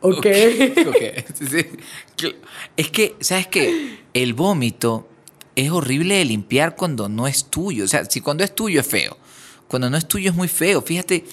Ok. Ok, sí, sí. Cl- Es que, ¿sabes qué? El vómito es horrible de limpiar cuando no es tuyo. O sea, si cuando es tuyo es feo. Cuando no es tuyo es muy feo. Fíjate,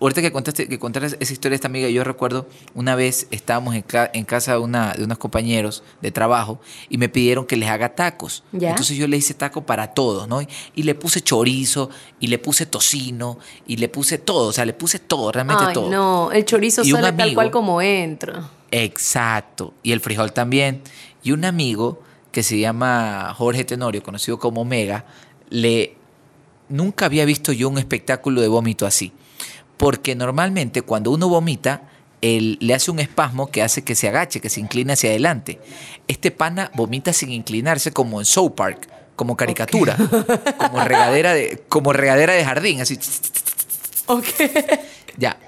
ahorita que contaste que contaras esa historia de esta amiga, yo recuerdo una vez estábamos en, ca- en casa de, una, de unos compañeros de trabajo y me pidieron que les haga tacos. ¿Ya? Entonces yo le hice taco para todos, ¿no? Y le puse chorizo, y le puse tocino, y le puse todo. O sea, le puse todo, realmente Ay, todo. no, el chorizo Y sale tal cual como entra. Exacto. Y el frijol también. Y un amigo que se llama Jorge Tenorio, conocido como Mega, le nunca había visto yo un espectáculo de vómito así. Porque normalmente cuando uno vomita, él le hace un espasmo que hace que se agache, que se incline hacia adelante. Este pana vomita sin inclinarse como en South Park, como caricatura, como regadera de como regadera de jardín, así. Ok. Ya.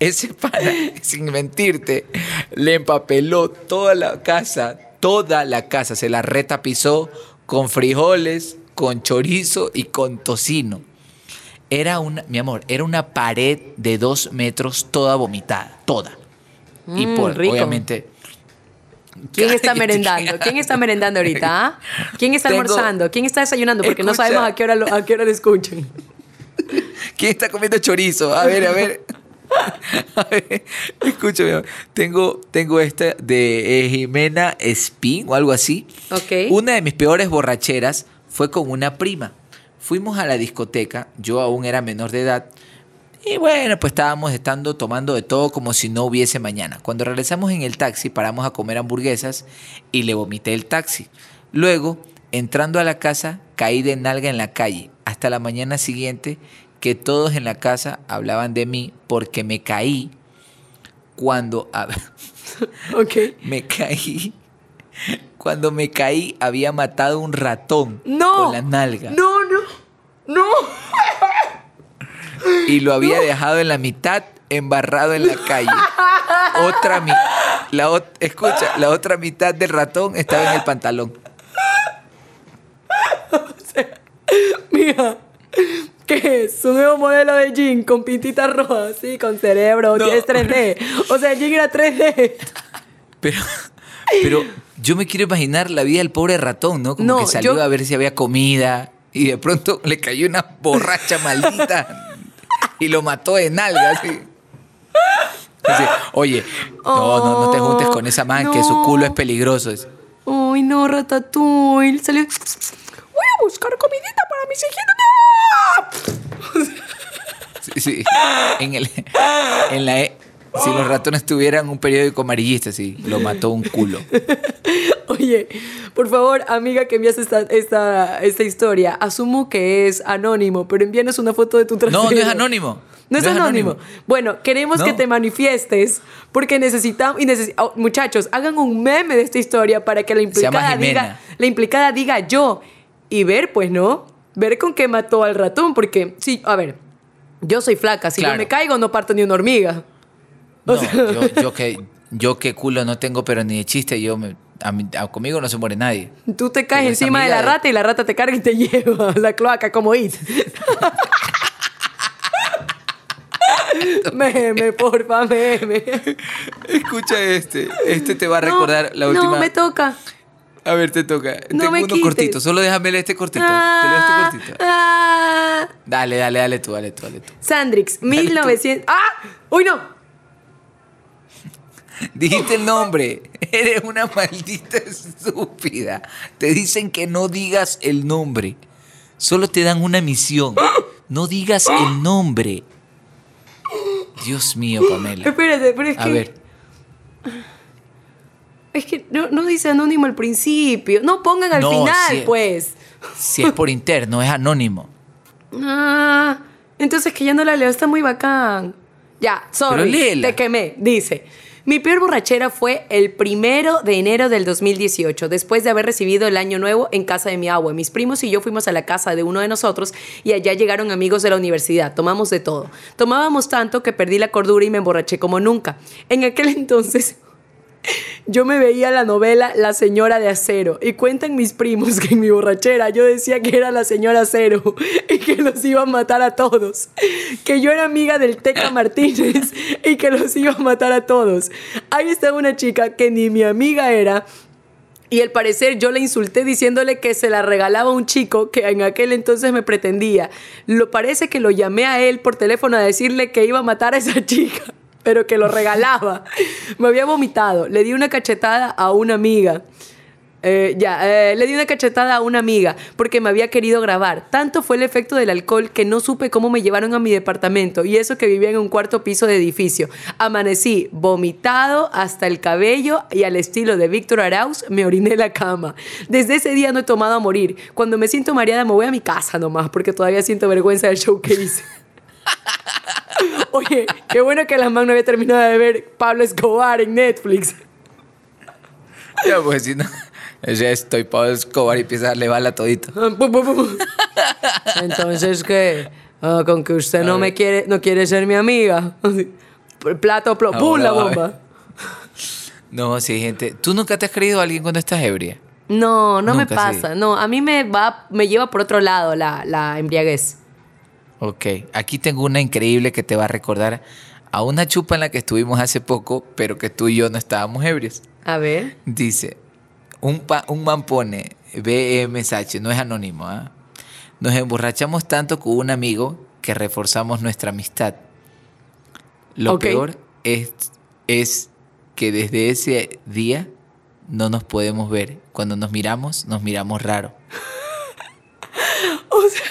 Ese pana, sin mentirte, le empapeló toda la casa, toda la casa, se la retapizó con frijoles, con chorizo y con tocino. Era una, mi amor, era una pared de dos metros toda vomitada, toda. y Mm, por, rico. obviamente. ¿Quién está merendando? ¿Quién está merendando ahorita? ah? ¿Quién está Tengo- almorzando? ¿Quién está desayunando? Porque no sabemos a qué hora lo, a qué hora lo escuchan. ¿Quién está comiendo chorizo? A ver, a ver. A ver, escúchame. Tengo, tengo esta de eh, Jimena Spin o algo así. Ok. Una de mis peores borracheras fue con una prima. Fuimos a la discoteca, yo aún era menor de edad. Y bueno, pues estábamos estando tomando de todo como si no hubiese mañana. Cuando regresamos en el taxi, paramos a comer hamburguesas y le vomité el taxi. Luego, entrando a la casa, caí de nalga en la calle. Hasta la mañana siguiente, que todos en la casa hablaban de mí porque me caí cuando... Ok. me caí. Cuando me caí, había matado un ratón No. con la nalga. No, no. No. y lo había dejado en la mitad embarrado en la calle. Otra mi- la ot- escucha, la otra mitad del ratón estaba en el pantalón. Mira. ¿Qué es? Un nuevo modelo de jean con pintitas rojas, sí, con cerebro, No. tienes 3D. O sea, el jean era 3D. Pero, pero yo me quiero imaginar la vida del pobre ratón, ¿no? Como No, que salió yo- a ver si había comida y de pronto le cayó una borracha maldita y lo mató de nalga. Así. Así, Oye, no, no, no te juntes con esa man que su culo es peligroso. Ay, no, Ratatouille. Salió. Voy a buscar comidita para mis hijitos. Sí, sí. En, el, en la si los ratones tuvieran un periódico amarillista, sí, lo mató un culo. Oye, por favor, amiga que envías esta, esta, esta historia, asumo que es anónimo, pero envíanos una foto de tu trasero. No, no es anónimo. No es anónimo. Bueno, queremos No. que te manifiestes porque necesitamos y necesi- oh, muchachos, hagan un meme de esta historia para que la implicada diga, la implicada diga yo y ver, pues, ¿no? Ver con qué mató al ratón, porque sí, a ver, yo soy flaca, si Claro. yo me caigo no parto ni una hormiga. No, yo, yo que, yo que culo no tengo, pero ni de chiste, yo me- a mí- a- conmigo no se muere nadie. Tú te caes encima de la rata y la rata te carga y te lleva a la cloaca como it. Meme, porfa, meme. Escucha este. Este te va a No, recordar la última. No, me toca. A ver, te toca. No Tengo me uno quites. cortito. Solo déjame leer este cortito. Te leo Ah, este cortito. ah. Dale, dale, dale tú, dale tú, dale tú. Sandrix, tú. 1900. ¡Ah! ¡Uy, no! Dijiste el nombre. Eres una maldita estúpida. Te dicen que no digas el nombre. Solo te dan una misión. No digas el nombre. Dios mío, Pamela. Espérate, pero es A que. ver. Es que no, no dice anónimo al principio. No pongan al No, final, pues. Si es por interno, es anónimo. Ah, entonces que ya no la leo, está muy bacán. Ya, sorry, te quemé. Dice, mi peor borrachera fue el primero de enero del 2018, después de haber recibido el año nuevo en casa de mi abue. Mis primos y yo fuimos a la casa de uno de nosotros y allá llegaron amigos de la universidad. Tomamos de todo. Tomábamos tanto que perdí la cordura y me emborraché como nunca. En aquel entonces... Yo me veía la novela La señora de acero y cuentan mis primos que en mi borrachera yo decía que era la señora acero y que los iba a matar a todos, que yo era amiga del Teca Martínez y que los iba a matar a todos. Ahí estaba una chica que ni mi amiga era y al parecer yo le insulté diciéndole que se la regalaba a un chico que en aquel entonces me pretendía. Lo parece que lo llamé a él por teléfono a decirle que iba a matar a esa chica, pero que lo regalaba. Me había vomitado. Le di una cachetada a una amiga. Eh, ya, eh, le di una cachetada a una amiga porque me había querido grabar. Tanto fue el efecto del alcohol que no supe cómo me llevaron a mi departamento y eso que vivía en un cuarto piso de edificio. Amanecí vomitado hasta el cabello y al estilo de Víctor Arauz me oriné la cama. Desde ese día no he tomado a morir. Cuando me siento mareada me voy a mi casa nomás porque todavía siento vergüenza del show que hice. Oye, qué bueno que la man no había terminado de ver Pablo Escobar en Netflix. Ya, pues si no. Ya estoy Pablo Escobar y empieza a darle bala todito. Pum. Entonces, ¿qué? Ah, con que usted no me quiere, no quiere ser mi amiga. Plato, plo, ¡pum! Ahora la bomba. No, sí, gente. ¿Tú nunca te has creído a alguien cuando estás ebria? No, no me pasa. No, a mí me va, me lleva por otro lado la, la embriaguez. Ok, aquí tengo una increíble que te va a recordar a una chupa en la que estuvimos hace poco, pero que tú y yo no estábamos ebrios. A ver. Dice, un, pa- un man pone BMSH, no es anónimo, ¿ah? Nos emborrachamos tanto con un amigo que reforzamos nuestra amistad. Lo Ok. peor es, es que desde ese día no nos podemos ver. Cuando nos miramos, nos miramos raro. O sea,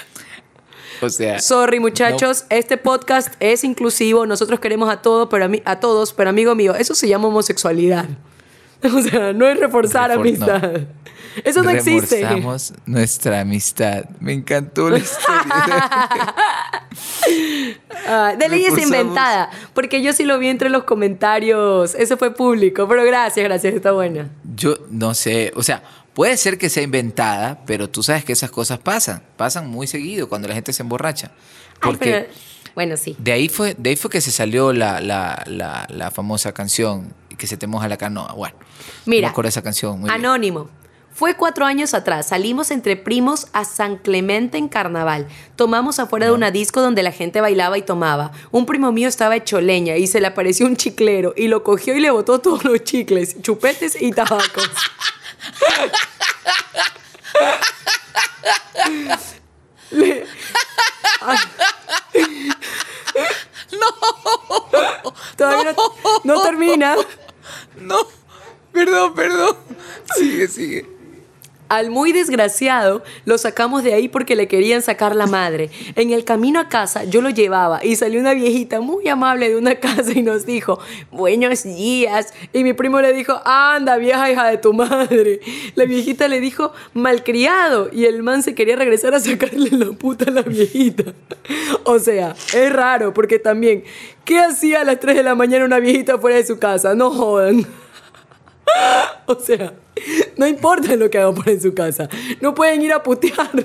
O sea, sorry muchachos, este podcast es inclusivo, nosotros queremos a todo, pero a, mí, a todos, pero amigo mío, eso se llama homosexualidad. O sea, no es reforzar Refor- amistad. Eso no existe. Reforzamos nuestra amistad. Me encantó la historia. Ah, de ley es inventada, porque yo sí lo vi entre los comentarios. Eso fue público, pero gracias, gracias, está buena. Yo no sé, o sea, puede ser que sea inventada, pero tú sabes que esas cosas pasan, pasan muy seguido cuando la gente se emborracha. Ay, Porque pero- bueno, sí. de, ahí fue, de ahí fue que se salió la, la, la, la famosa canción que se te moja la canoa. Bueno, Mira, me acuerdo esa canción. Muy bien. Anónimo. Fue cuatro años atrás. Salimos entre primos a San Clemente en carnaval. Tomamos afuera de una disco donde la gente bailaba y tomaba. Un primo mío estaba hecho leña y se le apareció un chiclero y lo cogió y le botó todos los chicles, chupetes y tabacos. Le- Ay. Todavía no, no termina. No, perdón, perdón. Sigue, sigue. Al muy desgraciado lo sacamos de ahí porque le querían sacar la madre. En el camino a casa yo lo llevaba y salió una viejita muy amable de una casa y nos dijo, buenos días. Y mi primo le dijo, anda vieja hija de tu madre. La viejita le dijo, malcriado. Y el man se quería regresar a sacarle la puta a la viejita. O sea, es raro porque también, ¿qué hacía a las 3 de la mañana una viejita fuera de su casa? No jodan. O sea, no importa lo que hagan por en su casa. No pueden ir a putearla.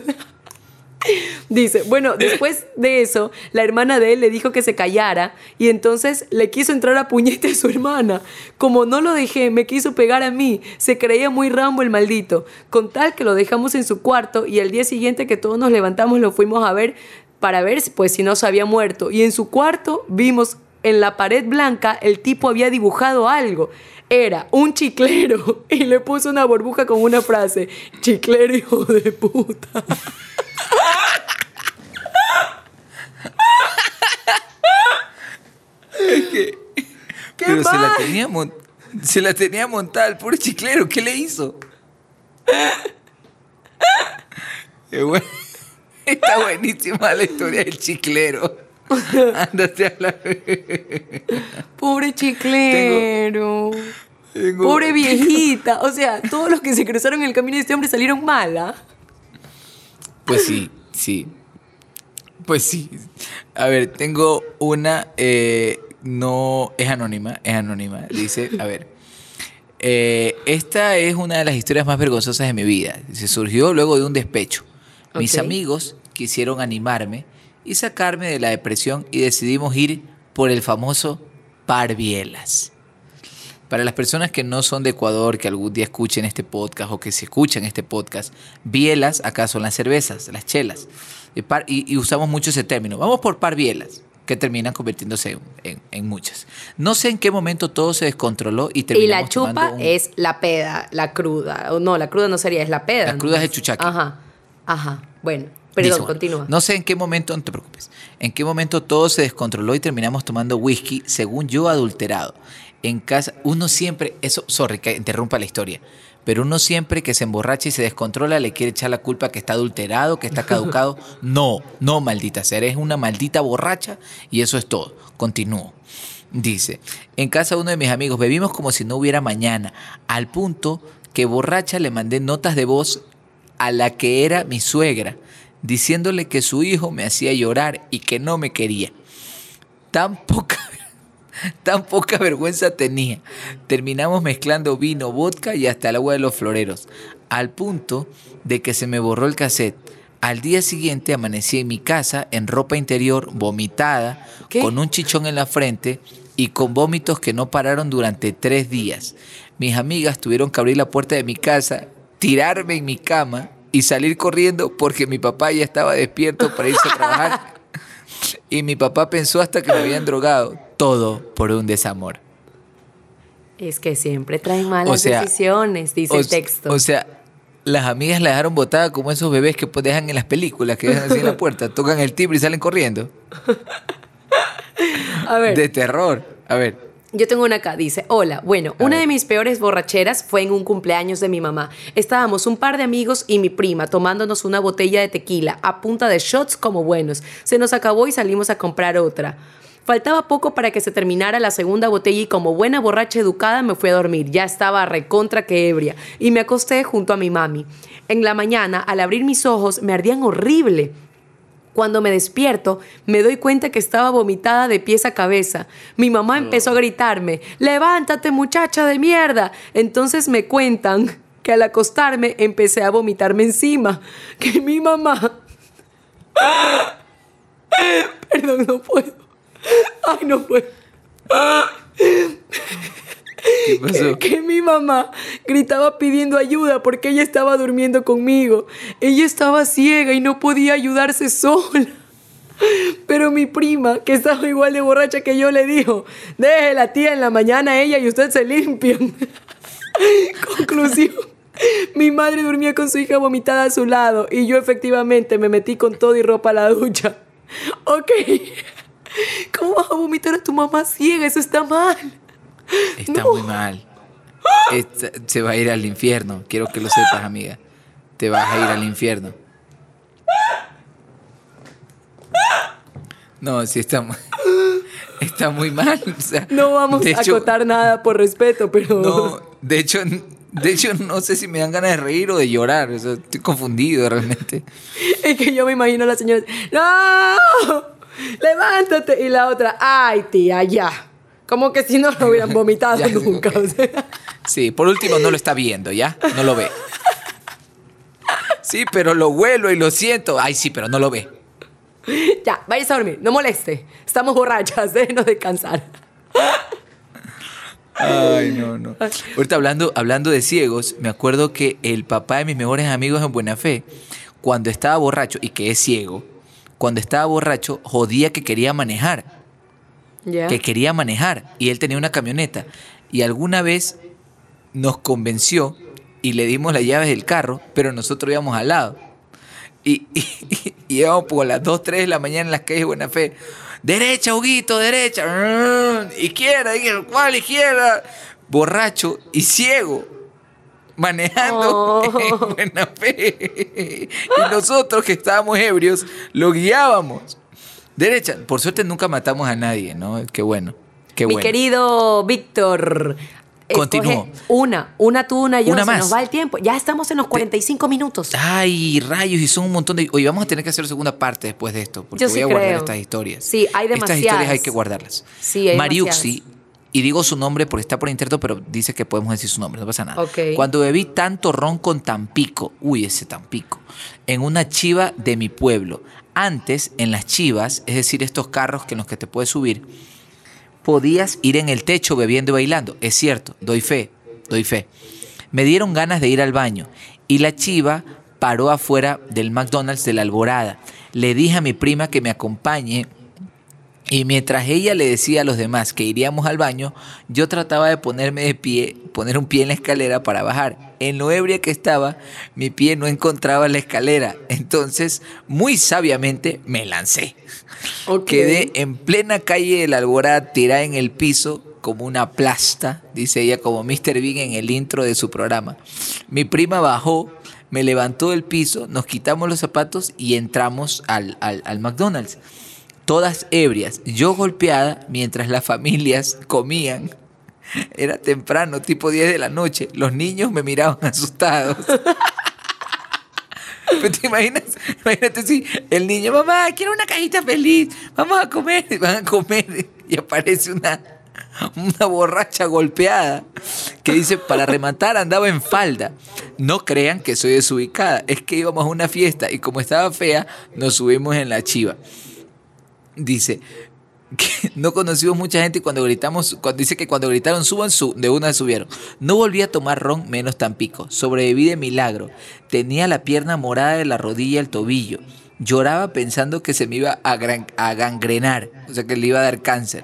Dice, bueno, después de eso, la hermana de él le dijo que se callara y entonces le quiso entrar a puñete a su hermana. Como no lo dejé, me quiso pegar a mí. Se creía muy rambo el maldito. Con tal que lo dejamos en su cuarto y al día siguiente que todos nos levantamos lo fuimos a ver para ver pues si no se había muerto. Y en su cuarto vimos en la pared blanca el tipo había dibujado algo. Era un chiclero y le puso una burbuja con una frase, chiclero hijo de puta. ¿Qué Pero se la, tenía se la tenía montada el pobre chiclero. ¿Qué le hizo? Qué. Está buenísima la historia del chiclero. Ándate a la... Pobre chiclero. Tengo- Pobre viejita. O sea, todos los que se cruzaron en el camino de este hombre salieron mala. Pues sí, sí. Pues sí. A ver, tengo una. eh, no. Es anónima, es anónima. Dice, a ver. eh, esta es una de las historias más vergonzosas de mi vida. Se surgió luego de un despecho. Mis amigos quisieron animarme y sacarme de la depresión y decidimos ir por el famoso par bielas. Para las personas que no son de Ecuador, que algún día escuchen este podcast o que se escuchan este podcast, bielas acá son las cervezas, las chelas. Y, par- y- y usamos mucho ese término. Vamos por par bielas, que terminan convirtiéndose en, en- en muchas. No sé en qué momento todo se descontroló y Y terminamos la chupa un- es la peda, la cruda. O no, la cruda no sería, es la peda. La cruda es el chuchaqui. Ajá, ajá. Bueno, perdón, continúa. No sé en qué momento, no te preocupes, en qué momento todo se descontroló y terminamos tomando whisky, según yo, adulterado. En casa, uno siempre, eso, sorry que interrumpa la historia, pero uno siempre que se emborracha y se descontrola le quiere echar la culpa que está adulterado, que está caducado. No, no, maldita sea, eres una maldita borracha y eso es todo. Continúo. Dice, en casa uno de mis amigos bebimos como si no hubiera mañana, al punto que borracha le mandé notas de voz a la que era mi suegra, diciéndole que su hijo me hacía llorar y que no me quería. Tan poca, tan poca vergüenza tenía. Terminamos mezclando vino, vodka y hasta el agua de los floreros, al punto de que se me borró el cassette. Al día siguiente amanecí en mi casa en ropa interior, vomitada, ¿Qué? con un chichón en la frente y con vómitos que no pararon durante tres días. Mis amigas tuvieron que abrir la puerta de mi casa, tirarme en mi cama y salir corriendo porque mi papá ya estaba despierto para irse a trabajar. Y mi papá pensó hasta que me habían drogado. Todo por un desamor. Es que siempre traen malas O sea, decisiones, dice O, el texto. o sea, las amigas la dejaron botada como esos bebés que pues dejan en las películas, que dejan así en la puerta, tocan el timbre y salen corriendo. a ver, De terror. A ver. Yo tengo una acá, dice, hola, bueno, A una ver. de mis peores borracheras fue en un cumpleaños de mi mamá. Estábamos un par de amigos y mi prima tomándonos una botella de tequila a punta de shots como buenos. Se nos acabó y salimos a comprar otra. Faltaba poco para que se terminara la segunda botella y como buena borracha educada me fui a dormir. Ya estaba recontra que ebria y me acosté junto a mi mami. En la mañana, al abrir mis ojos, me ardían horrible. Cuando me despierto, me doy cuenta que estaba vomitada de pies a cabeza. Mi mamá empezó a gritarme, levántate muchacha de mierda. Entonces me cuentan que al acostarme empecé a vomitarme encima. Que mi mamá... Perdón, no puedo. Ay, no puedo. ¿Qué pasó? Que, que mi mamá gritaba pidiendo ayuda porque ella estaba durmiendo conmigo. Ella estaba ciega y no podía ayudarse sola. Pero mi prima, que estaba igual de borracha que yo, le dijo, deje la tía en la mañana ella y usted se limpian. Conclusión. Mi madre dormía con su hija vomitada a su lado y yo efectivamente me metí con todo y ropa a la ducha. Ok. ¿Cómo vas a vomitar a tu mamá ciega? Eso está mal. Está No. muy mal. Se va a ir al infierno. Quiero que lo sepas, amiga. Te vas a ir al infierno. No, sí está muy, está muy mal. o sea, No vamos a hecho, acotar nada por respeto, pero... No, de hecho, de hecho, no sé si me dan ganas de reír o de llorar. o sea, estoy confundido realmente. Es que yo me imagino a la señora... ¡No! ¡Levántate! Y la otra... ¡Ay, tía, ya! Como que si no lo hubieran vomitado Ya, nunca. o sea. Sí, por último no lo está viendo, ¿ya? No lo ve. Sí, pero lo huelo y lo siento. Ay, sí, pero no lo ve. Ya, váyase a dormir. No moleste. Estamos borrachas. Déjenos descansar. Ay, no, no. Ahorita hablando, hablando de ciegos, me acuerdo que el papá de mis mejores amigos en Buena Fe, cuando estaba borracho, y que es ciego, cuando estaba borracho, jodía que quería manejar. Que quería manejar y él tenía una camioneta. Y alguna vez nos convenció y le dimos las llaves del carro, pero nosotros íbamos al lado. Y, y, y íbamos por las 2, 3 de la mañana en las calles de Buena Fe. Derecha, Huguito, derecha. Mm, Izquierda, ¿cuál izquierda? Borracho y ciego. Manejando Oh. en Buena Fe. Y nosotros que estábamos ebrios, lo guiábamos. Derecha. Por suerte nunca matamos a nadie, ¿no? Qué bueno. Qué Mi bueno. querido Víctor. Continúo. escoge Una, una tú, una yo. Una se más. nos va el tiempo. Ya estamos en los 45 minutos. Ay, rayos, y son un montón de... Oye, vamos a tener que hacer segunda parte después de esto, porque Yo voy sí a guardar estas historias. Sí, hay Estas historias demasiadas. hay que guardarlas. Sí, hay Mariuxi, demasiadas. y digo su nombre porque está por interno, pero dice que podemos decir su nombre, no pasa nada. Ok. Cuando bebí tanto ron con Tampico, uy, ese Tampico, en una chiva de mi pueblo. Antes, en las chivas, es decir, estos carros que en los que te puedes subir, podías ir en el techo bebiendo y bailando. Es cierto, doy fe, doy fe. Me dieron ganas de ir al baño y la chiva paró afuera del McDonald's de la Alborada. Le dije a mi prima que me acompañe y mientras ella le decía a los demás que iríamos al baño, yo trataba de ponerme de pie, poner un pie en la escalera para bajar. En lo ebria que estaba, mi pie no encontraba la escalera. Entonces, muy sabiamente, me lancé. Ok. Quedé en plena calle de la Alborada tirada en el piso como una plasta, dice ella, como Mr. Bean en el intro de su programa. Mi prima bajó, me levantó del piso, nos quitamos los zapatos y entramos al, al- al McDonald's. Todas ebrias, yo golpeada mientras las familias comían. Era temprano, tipo 10 de la noche. Los niños me miraban asustados. Pero te imaginas, imagínate si el niño, mamá, quiero una cajita feliz, vamos a comer, y van a comer y aparece una, una borracha golpeada que dice, para rematar andaba en falda. No crean que soy desubicada, es que íbamos a una fiesta y como estaba fea, nos subimos en la chiva. Dice que no conocimos mucha gente y cuando gritamos, cuando dice que cuando gritaron suban, su, de una subieron. No volví a tomar ron menos Tampico. Sobreviví de milagro. Tenía la pierna morada de la rodilla al tobillo. Lloraba pensando que se me iba a, gran- a gangrenar, o sea que le iba a dar cáncer.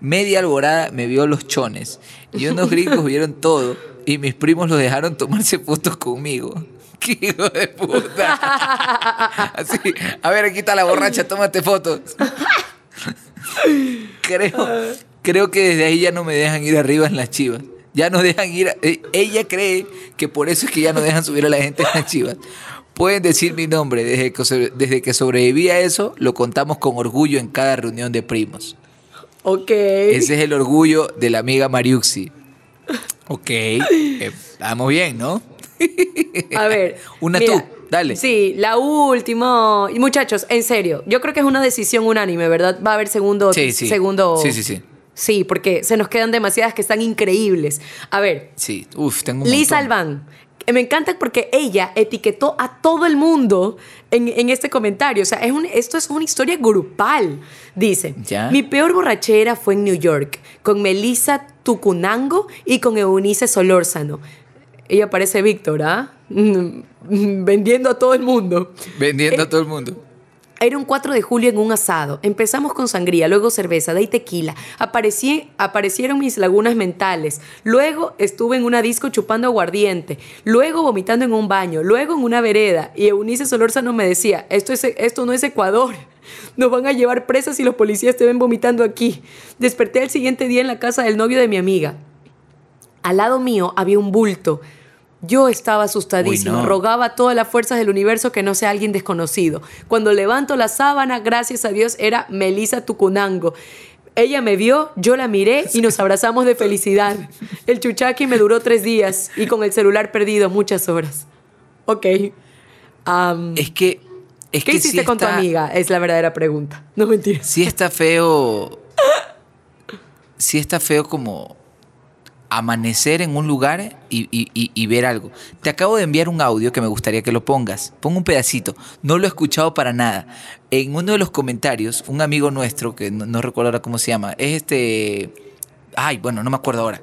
Media alborada me vio los chones y unos gringos vieron todo y mis primos los dejaron tomarse fotos conmigo. ¡Qué hijo de puta! Así, a ver, aquí está la borracha, tómate fotos. Creo, creo que desde ahí ya no me dejan ir arriba en las chivas. Ya no dejan ir. a- eh, ella cree que por eso es que ya no dejan subir a la gente en las chivas. Pueden decir mi nombre. Desde que, desde que sobreviví a eso, lo contamos con orgullo en cada reunión de primos. Ok. Ese es el orgullo de la amiga Mariuxi. Ok. eh, Vamos bien, ¿no? A ver. Una mira, tú, dale. Sí, la última. Y muchachos, en serio, yo creo que es una decisión unánime, ¿verdad? Va a haber segundo. Sí, sí. Segundo. Sí, sí, sí. Sí, porque se nos quedan demasiadas que están increíbles. A ver, Sí. Uf, tengo un Lisa montón. Albán. Me encanta porque ella etiquetó a todo el mundo en, en este comentario. O sea, es un- esto es una historia grupal. Dice, Ya. mi peor borrachera fue en New York, con Melissa Tucunango y con Eunice Solórzano. Ella parece Víctor, ¿ah? Vendiendo a todo el mundo. Vendiendo Eh, a todo el mundo. Era un 4 de julio en un asado. Empezamos con sangría, luego cerveza, de ahí tequila. Aparecí- aparecieron mis lagunas mentales. Luego estuve en una disco chupando aguardiente. Luego vomitando en un baño. Luego en una vereda. Y Eunice Solórzano me decía, esto, es, esto no es Ecuador. Nos van a llevar presas y los policías te ven vomitando aquí. Desperté el siguiente día en la casa del novio de mi amiga. Al lado mío había un bulto. Yo estaba asustadísima, Uy, no. rogaba a todas las fuerzas del universo que no sea alguien desconocido. Cuando levanto la sábana, gracias a Dios, era Melissa Tucunango. Ella me vio, yo la miré y nos abrazamos de felicidad. El chuchaqui me duró tres días y con el celular perdido muchas horas. Ok. Es que. Es ¿Qué que hiciste con tu amiga? Es la verdadera pregunta. No mentiras. Sí está feo. Sí está feo como amanecer en un lugar y, y- y- y ver algo. Te acabo de enviar un audio que me gustaría que lo pongas. Pon un pedacito. No lo he escuchado para nada. En uno de los comentarios, un amigo nuestro, que no, no recuerdo ahora cómo se llama, es este... Ay, bueno, no me acuerdo ahora.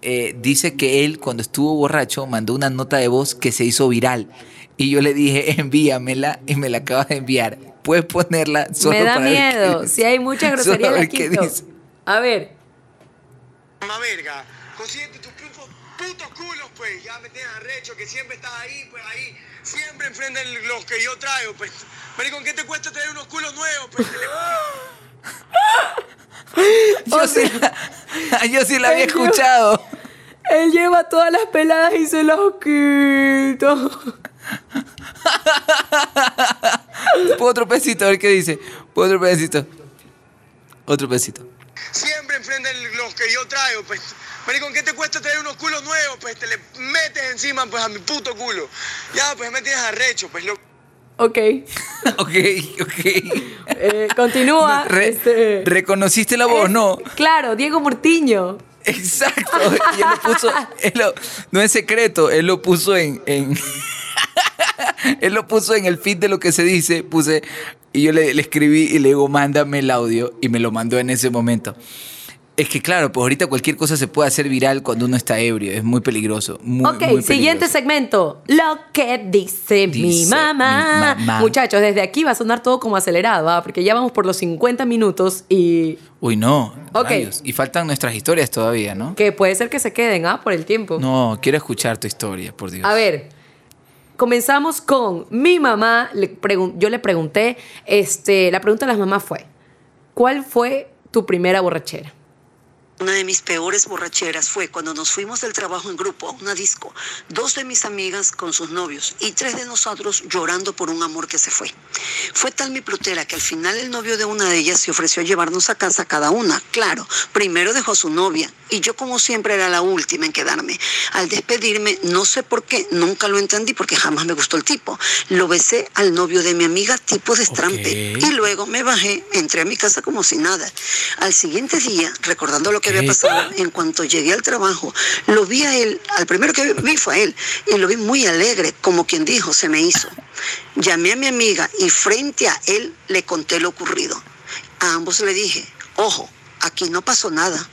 Eh, dice que él, cuando estuvo borracho, mandó una nota de voz que se hizo viral. Y yo le dije, envíamela, y me la acabas de enviar. Puedes ponerla solo me da para ver qué miedo. Si hay mucha grosería, a la ver qué quito. dice. A ver. Mamá verga, consíguete tus putos, putos culos, pues. Ya me tienes arrecho, que siempre estás ahí, pues ahí. Siempre enfrente de los que yo traigo, pues. Marico, ¿qué te cuesta tener unos culos nuevos, pues? Yo, sí, la, yo sí la había escuchado. Él lleva todas las peladas y se las quita. Pon otro pedacito, a ver qué dice. Otro pedacito. Otro pedacito. Siempre enfrente de los que yo traigo, pues. Marico, ¿qué te cuesta tener unos culos nuevos, pues? Te le metes encima, pues, a mi puto culo. Ya, pues, me tienes arrecho, pues, loco. Ok. Ok, ok. Eh, continúa. Re- este, ¿Reconociste la voz? es- No. Claro, Diego Murtiño. Exacto. Y él lo puso. él lo- no es secreto, él lo puso en. en- él lo puso en el feed de lo que se dice. Puse. Y yo le, le escribí y le digo, mándame el audio. Y me lo mandó en ese momento. Es que claro, pues ahorita cualquier cosa se puede hacer viral cuando uno está ebrio. Es muy peligroso. Muy, ok, muy siguiente segmento. Lo que dice, mi mamá. mi mamá. Muchachos, desde aquí va a sonar todo como acelerado, ¿ah? porque ya vamos por los 50 minutos y Uy, no. Ok. rayos. Y faltan nuestras historias todavía, ¿no? que puede ser que se queden ¿ah? por el tiempo. No, quiero escuchar tu historia, por Dios. A ver, comenzamos con mi mamá. Le yo le pregunté, este, la pregunta de las mamás fue, ¿cuál fue tu primera borrachera? Una de mis peores borracheras fue cuando nos fuimos del trabajo en grupo a una disco, dos de mis amigas con sus novios y tres de nosotros llorando por un amor que se fue. Fue tal mi plutera que al final el novio de una de ellas se ofreció a llevarnos a casa cada una. Claro, primero dejó a su novia y yo como siempre era la última en quedarme. Al despedirme, no sé por qué, nunca lo entendí porque jamás me gustó el tipo. Lo besé al novio de mi amiga tipo de estrampe y luego me bajé, entré a mi casa como si nada. Al siguiente día, recordando lo que había pasado, en cuanto llegué al trabajo, lo vi a él, al primero que vi fue a él, y lo vi muy alegre, como quien dijo, se me hizo. Llamé a mi amiga y frente a él le conté lo ocurrido. A ambos le dije, ojo, aquí no pasó nada.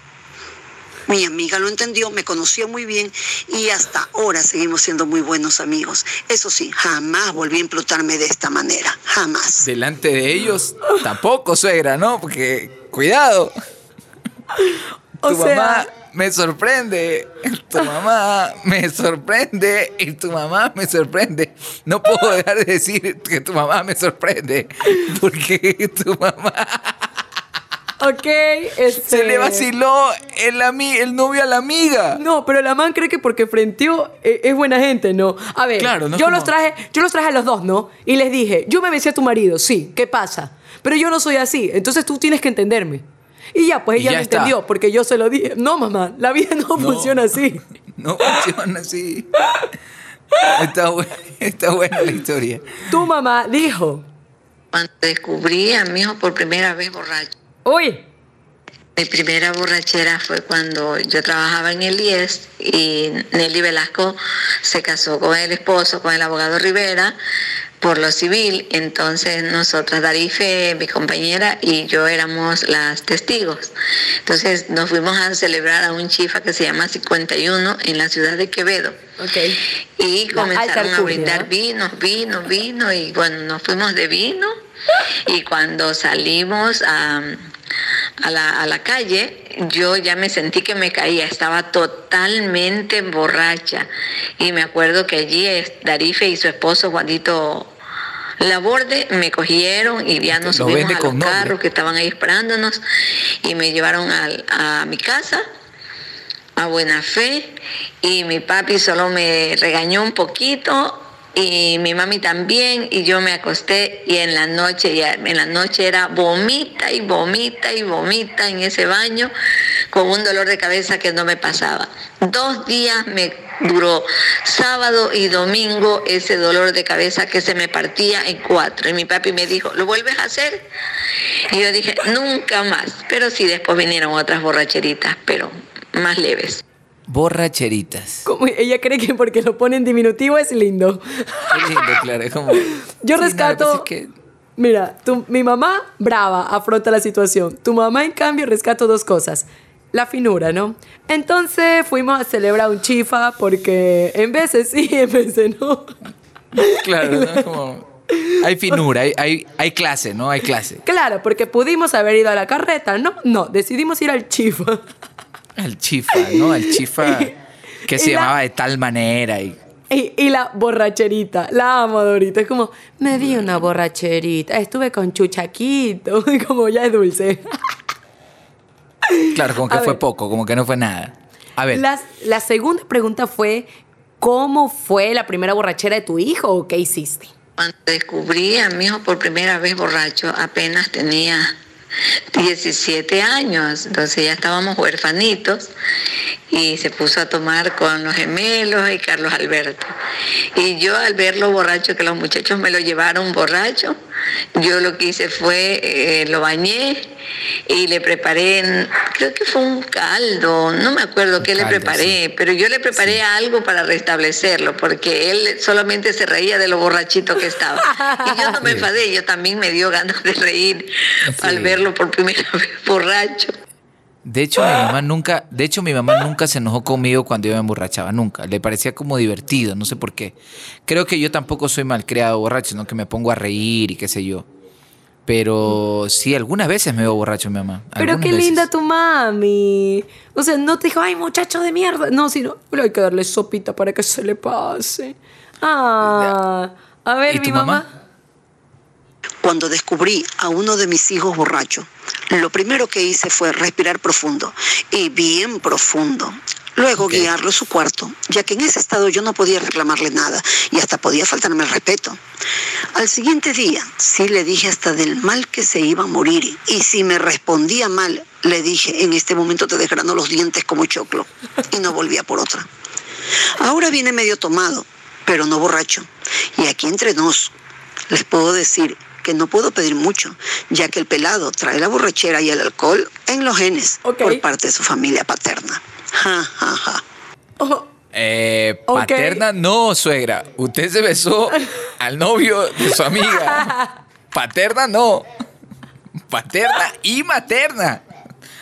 Mi amiga lo entendió, me conocía muy bien y hasta ahora seguimos siendo muy buenos amigos. Eso sí, jamás volví a implutarme de esta manera, jamás. Delante de ellos, tampoco, suegra, ¿no? Porque, cuidado. O tu sea- mamá me sorprende. Tu mamá me sorprende. Y tu mamá me sorprende. No puedo dejar de decir que tu mamá me sorprende. Porque tu mamá Ok, este... se le vaciló el, ami- el novio a la amiga. No, pero la man cree que porque frenteó eh, es buena gente, ¿no? A ver, Claro, no yo como- los traje, yo los traje a los dos, ¿no? Y les dije, yo me besé a tu marido, sí, ¿qué pasa? Pero yo no soy así, entonces tú tienes que entenderme. Y ya, pues ella ya me está. entendió, porque yo se lo dije. No, mamá, la vida no, No. funciona así. No funciona así. Está, bu- está buena la historia. Tu mamá dijo, Cuando descubrí a mi hijo por primera vez borracho. uy, Mi primera borrachera fue cuando yo trabajaba en el IES y Nelly Velasco se casó con el esposo, con el abogado Rivera, por lo civil. Entonces nosotras, Darife, mi compañera y yo éramos las testigos. Entonces nos fuimos a celebrar a un chifa que se llama 51 en la ciudad de Quevedo. ok. Y comenzaron a brindar ¿no? vinos, vinos, vino y bueno, nos fuimos de vino y cuando salimos a, a la, a la calle, yo ya me sentí que me caía, estaba totalmente borracha y me acuerdo que allí Darife y su esposo Juanito Laborde me cogieron y ya nos Lo subimos a los nombre. carros que estaban ahí esperándonos y me llevaron a mi casa a buena fe y mi papi solo me regañó un poquito y mi mami también y yo me acosté y en la noche ya en la noche era vomita y vomita y vomita en ese baño con un dolor de cabeza que no me pasaba. Dos días me duró sábado y domingo ese dolor de cabeza que se me partía en cuatro y mi papi me dijo, ¿lo vuelves a hacer? Y yo dije, nunca más. Pero sí, después vinieron otras borracheritas, pero más leves. Borracheritas. Como ella cree que porque lo pone en diminutivo es lindo. Qué lindo, claro. Es como. Yo Sí, rescato. no, es que- Mira, tu- mi mamá, brava, afronta la situación. Tu mamá, en cambio, rescato dos cosas. La finura, ¿no? Entonces fuimos a celebrar un chifa porque en veces sí, en veces no. Claro, ¿no? Es como. hay finura, hay, hay, hay clase, ¿no? Hay clase. Claro, porque pudimos haber ido a la carreta, ¿no? No, decidimos ir al chifa. Al chifa, ¿no? Al chifa que se la- llamaba de tal manera y... Y, y la borracherita, la amo Dorita. Es como, me di una borracherita, estuve con Chuchaquito, y como ya es dulce. Claro, como que A fue ver. poco, como que no fue nada. A ver, Las- la segunda pregunta fue, ¿cómo fue la primera borrachera de tu hijo o qué hiciste? Cuando descubrí a mi hijo por primera vez borracho, apenas tenía 17 años, entonces ya estábamos huerfanitos y se puso a tomar con los gemelos y Carlos Alberto. Y yo al verlo borracho, que los muchachos me lo llevaron borracho, yo lo que hice fue, eh, lo bañé y le preparé, creo que fue un caldo, no me acuerdo Un qué le preparé, pero yo le preparé algo para restablecerlo, porque él solamente se reía de lo borrachito que estaba. Y yo no me enfadé, yo también me dio ganas de reír al verlo por primera vez borracho. De hecho mi mamá nunca, de hecho mi mamá nunca se enojó conmigo cuando yo me emborrachaba, nunca. Le parecía como divertido, no sé por qué. Creo que yo tampoco soy malcriado borracho, sino que me pongo a reír y qué sé yo. Pero sí, algunas veces me veo borracho mi mamá. Pero qué veces. linda tu mami. O sea, no te dijo, ay, muchacho de mierda. No, sino, hay que darle sopita para que se le pase. Ah, a ver, ¿Y mi tu mamá. mamá? Cuando descubrí a uno de mis hijos borracho, lo primero que hice fue respirar profundo y bien profundo. Luego Ok. guiarlo a su cuarto, ya que en ese estado yo no podía reclamarle nada y hasta podía faltarme el respeto. Al siguiente día, sí le dije hasta del mal que se iba a morir y si me respondía mal, le dije, en este momento te desgrano los dientes como choclo y no volvía por otra. Ahora viene medio tomado, pero no borracho. Y aquí entre nos, les puedo decir que no puedo pedir mucho, ya que el pelado trae la borrachera y el alcohol en los genes por parte de su familia paterna. Ja, ja, ja. Oh, Eh, paterna, no, suegra. Usted se besó al novio de su amiga. Paterna, no. Paterna y materna.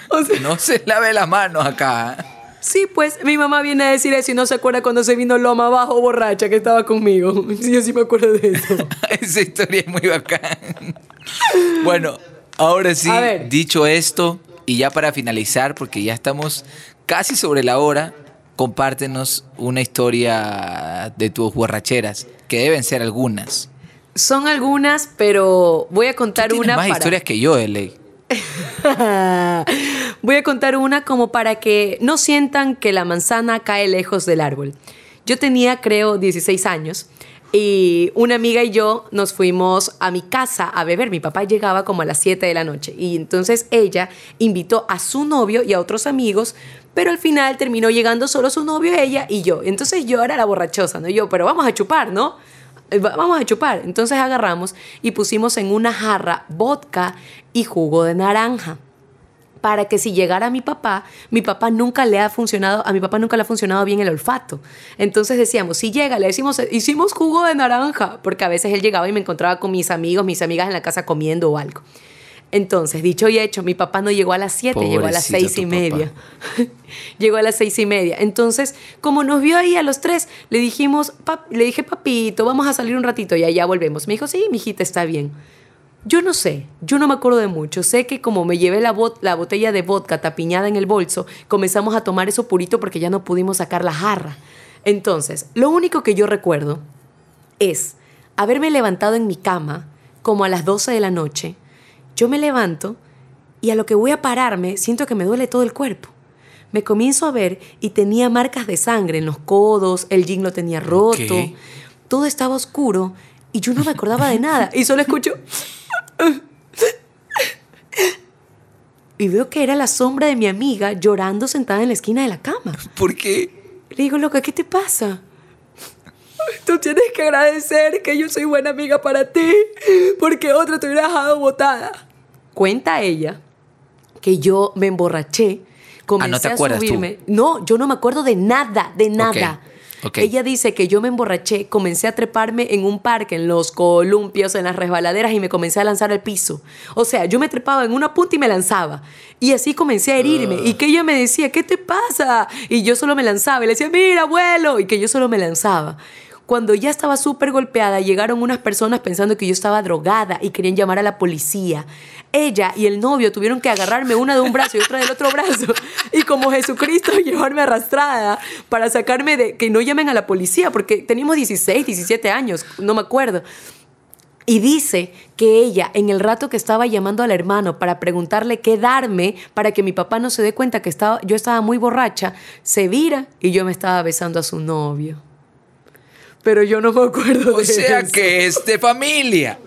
o sea, No se lave las manos acá. Sí, pues mi mamá viene a decir eso y no se acuerda cuando se vino Loma abajo borracha que estaba conmigo. Sí, yo sí me acuerdo de eso. Esa historia es muy bacán. Bueno, ahora sí, dicho esto, y ya para finalizar, porque ya estamos casi sobre la hora, compártenos una historia de tus borracheras, que deben ser algunas. Son algunas, pero voy a contar Tienes una más para... historias que yo, ley. Voy a contar una como para que no sientan que la manzana cae lejos del árbol. Yo tenía, creo, 16 años y una amiga y yo nos fuimos a mi casa a beber. Mi papá llegaba como a las 7 de la noche y entonces ella invitó a su novio y a otros amigos, pero al final terminó llegando solo su novio, ella y yo. Entonces yo era la borrachosa, ¿no? Yo, pero vamos a chupar, ¿no? Eh, va- Vamos a chupar. Entonces agarramos y pusimos en una jarra vodka y jugo de naranja para que si llegara mi papá, mi papá nunca le ha funcionado, a mi papá nunca le ha funcionado bien el olfato. Entonces decíamos, si llega, le decimos, hicimos jugo de naranja, porque a veces él llegaba y me encontraba con mis amigos, mis amigas en la casa comiendo o algo. Entonces, dicho y hecho, mi papá no llegó a las 7, llegó a las seis y media. llegó a las seis y media. Entonces, como nos vio ahí a los tres, le dijimos, "Pap- le dije, papito, vamos a salir un ratito y allá volvemos. Me dijo, sí, mijita, está bien. Yo no sé, yo no me acuerdo de mucho. Sé que como me llevé la, bot- la botella de vodka tapiñada en el bolso, comenzamos a tomar eso purito porque ya no pudimos sacar la jarra. Entonces, lo único que yo recuerdo es haberme levantado en mi cama como a las 12 de la noche. Yo me levanto y a lo que voy a pararme siento que me duele todo el cuerpo. Me comienzo a ver y tenía marcas de sangre en los codos, el jean lo tenía roto, todo estaba oscuro y yo no me acordaba de nada y solo escucho... Y veo que era la sombra de mi amiga llorando sentada en la esquina de la cama. ¿Por qué? Le digo, loca, ¿qué te pasa? Tú tienes que agradecer que yo soy buena amiga para ti, porque otra te hubiera dejado botada. Cuenta ella que yo me emborraché, comencé Ah, ¿no te a acuerdas tú? subirme. No, yo no me acuerdo de nada, de nada. Ella dice que yo me emborraché, comencé a treparme en un parque, en los columpios, en las resbaladeras y me comencé a lanzar al piso. O sea, yo me trepaba en una punta y me lanzaba. Y así comencé a herirme. Y que ella me decía, ¿qué te pasa? Y yo solo me lanzaba. Y le decía, mira, abuelo. Y que yo solo me lanzaba. Cuando ya estaba súper golpeada, llegaron unas personas pensando que yo estaba drogada y querían llamar a la policía. Ella y el novio tuvieron que agarrarme una de un brazo y otra del otro brazo. Y como Jesucristo, llevarme arrastrada para sacarme de que no llamen a la policía, porque teníamos 16, 17 años, no me acuerdo. Y dice que ella, en el rato que estaba llamando al hermano para preguntarle qué darme, para que mi papá no se dé cuenta que estaba, yo estaba muy borracha, se vira y yo me estaba besando a su novio. Pero yo no me acuerdo O de sea eso. que es de familia.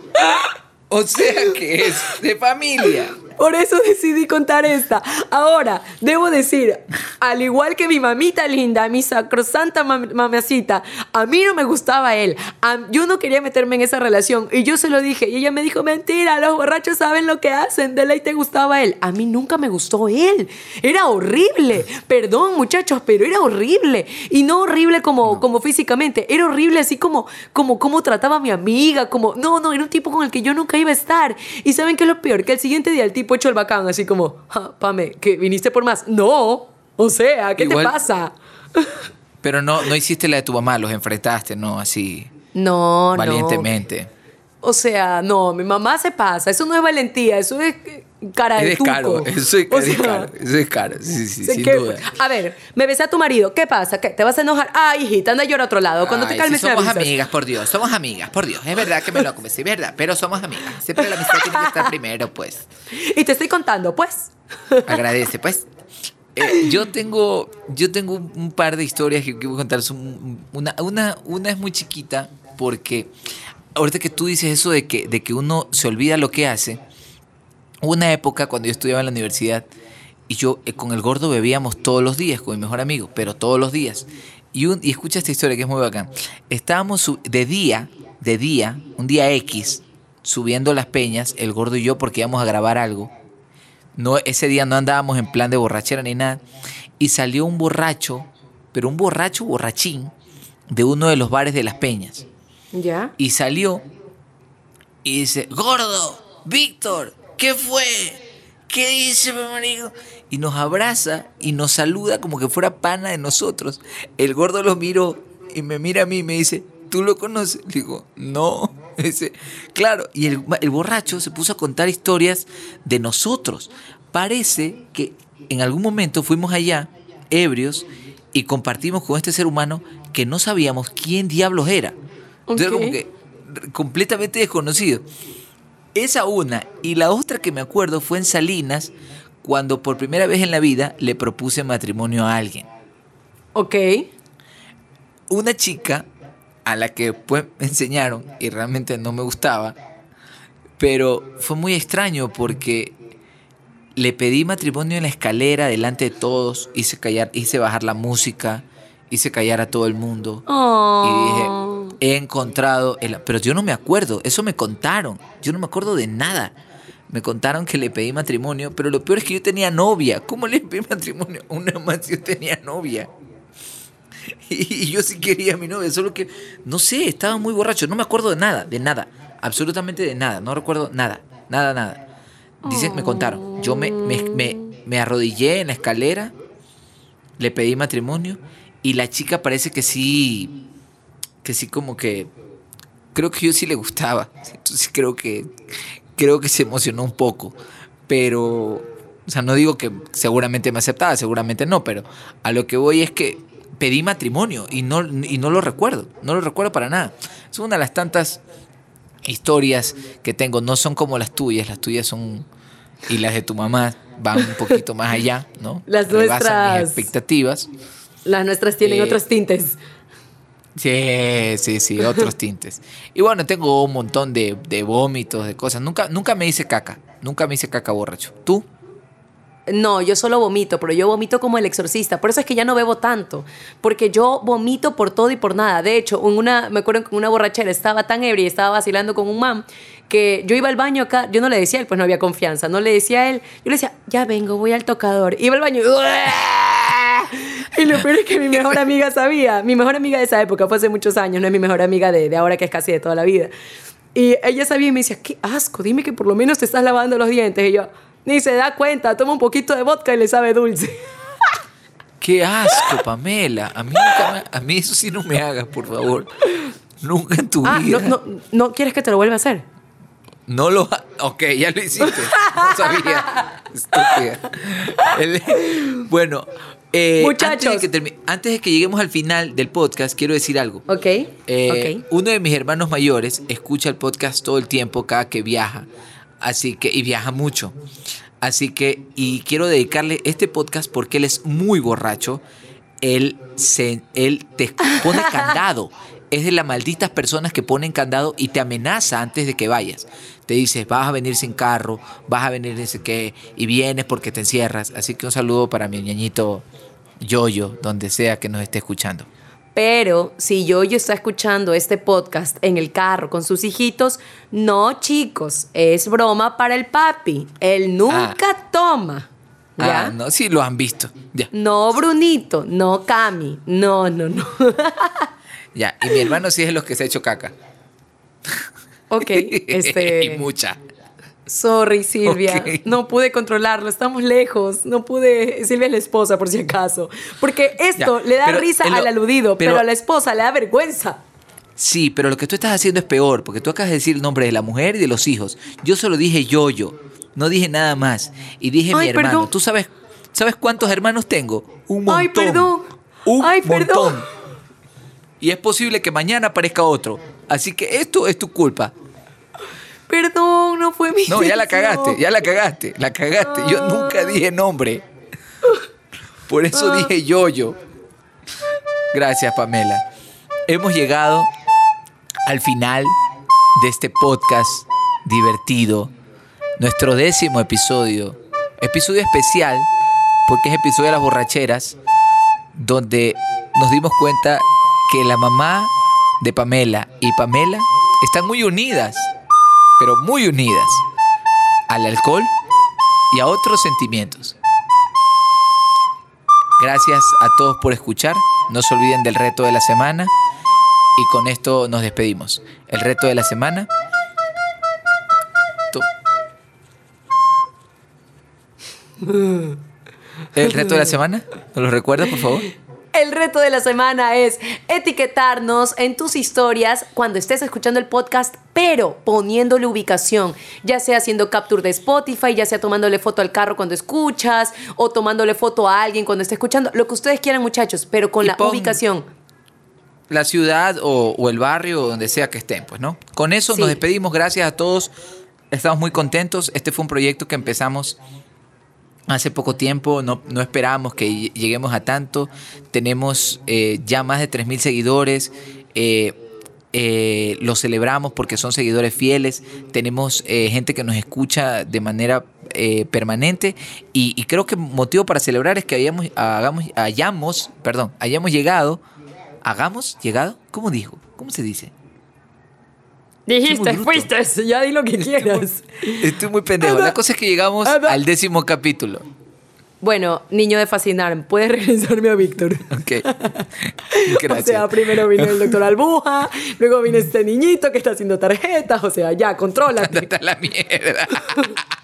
O sea que es de familia. Por eso decidí contar esta. Ahora, debo decir, al igual que mi mamita linda, mi sacrosanta mam- mamacita, a mí no me gustaba él. A- yo no quería meterme en esa relación. Y yo se lo dije. Y ella me dijo, mentira, los borrachos saben lo que hacen. De ley te gustaba él. A mí nunca me gustó él. Era horrible. Perdón, muchachos, pero era horrible. Y no horrible como, como físicamente. Era horrible así como, como, como trataba a mi amiga. Como, no, no, era un tipo con el que yo nunca iba a estar. Y ¿saben qué es lo peor? Que el siguiente día el tipo hecho el bacán, así como, "Ja, Pame, ¿que viniste por más? No. O sea, ¿qué Igual- te pasa? Pero no, no hiciste la de tu mamá, los enfrentaste, no, así, No, no. valientemente. O sea, no, mi mamá se pasa. Eso no es valentía, eso es cara de Es descaro, tuco. eso es, O es sea, descaro, eso es caro, sí, sí, sin que- duda. A ver, me besé a tu marido. ¿Qué pasa? ¿Qué? ¿Te vas a enojar? Ah, hijita, anda a llorar a otro lado. Cuando te calmes me somos amigas, por Dios, somos amigas, por Dios. Es verdad que me lo es verdad, pero somos amigas. Siempre la amistad tiene que estar primero, pues. Y te estoy contando, pues. Agradece, pues. Eh, yo tengo, yo tengo un, par de historias que quiero contar. Una, una, una es muy chiquita porque ahorita que tú dices eso de que, de que uno se olvida lo que hace, una época cuando yo estudiaba en la universidad y yo eh, con el gordo bebíamos todos los días con mi mejor amigo, pero todos los días. Y, un, y escucha esta historia que es muy bacán. Estábamos de día, de día, un día X, subiendo las peñas, el gordo y yo, porque íbamos a grabar algo. No, ese día no andábamos en plan de borrachera ni nada. Y salió un borracho, pero un borracho borrachín, de uno de los bares de las peñas. ¿Ya? Y salió y dice, gordo, Víctor, ¿qué fue? ¿Qué dice, mi marido? Y nos abraza y nos saluda como que fuera pana de nosotros. El gordo lo miró y me mira a mí y me dice, ¿tú lo conoces? Le digo, no. Dice, claro, y el, el borracho se puso a contar historias de nosotros. Parece que en algún momento fuimos allá, ebrios, y compartimos con este ser humano que no sabíamos quién diablos era. Entonces, como que completamente desconocido. Esa una. Y la otra que me acuerdo fue en Salinas, cuando por primera vez en la vida le propuse matrimonio a alguien. Ok. Una chica a la que pues, me enseñaron y realmente no me gustaba, pero fue muy extraño porque le pedí matrimonio en la escalera delante de todos, hice, callar, hice bajar la música, hice callar a todo el mundo. Oh. Y dije, he encontrado, el... pero yo no me acuerdo, eso me contaron, yo no me acuerdo de nada. Me contaron que le pedí matrimonio, pero lo peor es que yo tenía novia. ¿Cómo le pedí matrimonio una más yo tenía novia? Y yo sí quería a mi novia, solo que, no sé, estaba muy borracho, no me acuerdo de nada, de nada, absolutamente de nada, no recuerdo nada, nada, nada. Dicen, me contaron, yo me, me, me, me arrodillé en la escalera, le pedí matrimonio y la chica parece que sí, que sí como que, creo que yo sí le gustaba, entonces creo que, creo que se emocionó un poco, pero, o sea, no digo que seguramente me aceptaba, seguramente no, pero a lo que voy es que pedí matrimonio y no, y no lo recuerdo, no lo recuerdo para nada. Es una de las tantas historias que tengo, no son como las tuyas, las tuyas son, y las de tu mamá van un poquito más allá, ¿no? Las Rebasan nuestras- mis expectativas. Las nuestras tienen Eh, otros tintes. Sí, sí, sí, otros tintes. Y bueno, tengo un montón de, de vómitos, de cosas. Nunca, nunca me hice caca. Nunca me hice caca borracho. ¿Tú? No, yo solo vomito, pero yo vomito como el exorcista. Por eso es que ya no bebo tanto. Porque yo vomito por todo y por nada. De hecho, en una, me acuerdo que una borrachera estaba tan ebria y estaba vacilando con un man que yo iba al baño acá. Yo no le decía a él, pues no había confianza. No le decía a él. Yo le decía, ya vengo, voy al tocador. Iba al baño. Y lo peor es que mi mejor amiga sabía. Mi mejor amiga de esa época fue hace muchos años, no es mi mejor amiga de, de ahora que es casi de toda la vida. Y ella sabía y me decía, qué asco, dime que por lo menos te estás lavando los dientes. Y yo, ni se da cuenta, toma un poquito de vodka y le sabe dulce. Qué asco, Pamela. A mí, nunca me- a mí eso sí no me hagas, por favor. Nunca en tu Ah, vida. no, no, ¿no quieres que te lo vuelva a hacer? No lo Ok, ya lo hiciste. No sabía. Estúpida. El- Bueno, eh, Muchachos. Antes de, que termi- antes de que lleguemos al final del podcast, quiero decir algo. Ok. Eh, ok. Uno de mis hermanos mayores escucha el podcast todo el tiempo, cada que viaja. Así que, y viaja mucho. Así que, y quiero dedicarle este podcast porque él es muy borracho. Él, se, él te pone candado. Es de las malditas personas que ponen candado y te amenaza antes de que vayas. Te dice, vas a venir sin carro, vas a venir ese qué, y vienes porque te encierras. Así que un saludo para mi ñañito Yoyo, donde sea que nos esté escuchando. Pero si Yoyo está escuchando este podcast en el carro con sus hijitos, no, chicos, es broma para el papi. Él nunca toma. ¿Ya? Ah, no, sí lo han visto. Ya. No, Brunito, no, Cami. No, no, no. Ya, y mi hermano sí es de los que se ha hecho caca. ok, este. y mucha. Sorry, Silvia. No pude controlarlo. Estamos lejos. No pude. Silvia es la esposa, por si acaso. Porque esto Ya, le da risa lo- al aludido, pero, pero- a la esposa le da vergüenza. Sí, pero lo que tú estás haciendo es peor, porque tú acabas de decir el nombre de la mujer y de los hijos. Yo solo dije yo-yo, no dije nada más. Y dije Ay, mi hermano. perdón. ¿Tú sabes, sabes cuántos hermanos tengo? Un montón. Ay, perdón. Un Ay, montón. perdón. Y es posible que mañana aparezca otro. Así que esto es tu culpa. Perdón, no fue mi No, ya la cagaste, ya la cagaste, la cagaste. Yo nunca dije nombre. Por eso Ah. dije yo-yo. Gracias, Pamela. Hemos llegado al final de este podcast divertido. Nuestro décimo episodio. Episodio especial, porque es episodio de las borracheras, donde nos dimos cuenta que la mamá de Pamela y Pamela están muy unidas pero muy unidas al alcohol y a otros sentimientos. Gracias a todos por escuchar. No se olviden del reto de la semana. Y con esto nos despedimos. El reto de la semana. Tu- El reto de la semana. ¿Nos lo recuerdas, por favor? El reto de la semana es etiquetarnos en tus historias cuando estés escuchando el podcast, pero poniéndole ubicación, ya sea haciendo capture de Spotify, ya sea tomándole foto al carro cuando escuchas o tomándole foto a alguien cuando esté escuchando, lo que ustedes quieran muchachos, pero con Y la ubicación. la ciudad o, o el barrio o donde sea que estén, pues, ¿no? Con eso Sí. nos despedimos, gracias a todos. Estamos muy contentos. Este fue un proyecto que empezamos hace poco tiempo, no, no esperábamos que ll- lleguemos a tanto. Tenemos eh, ya más de 3.000 seguidores. eh, eh, lo celebramos porque son seguidores fieles. Tenemos eh, gente que nos escucha de manera eh, permanente. Y, y creo que motivo para celebrar es que hayamos, hagamos, hayamos, perdón, hayamos llegado. ¿Hagamos llegado? ¿Cómo dijo? ¿Cómo se dice? Dijiste, fuiste. Ya di lo que quieras. Estoy muy pendejo. La cosa es que llegamos al décimo capítulo. Bueno, niño de fascinar, puedes regresarme a Víctor. Ok. O Gracias. sea, primero vino el doctor Albuja, luego vino este niñito que está haciendo tarjetas, o sea, ya, contrólate. Ándate a la mierda.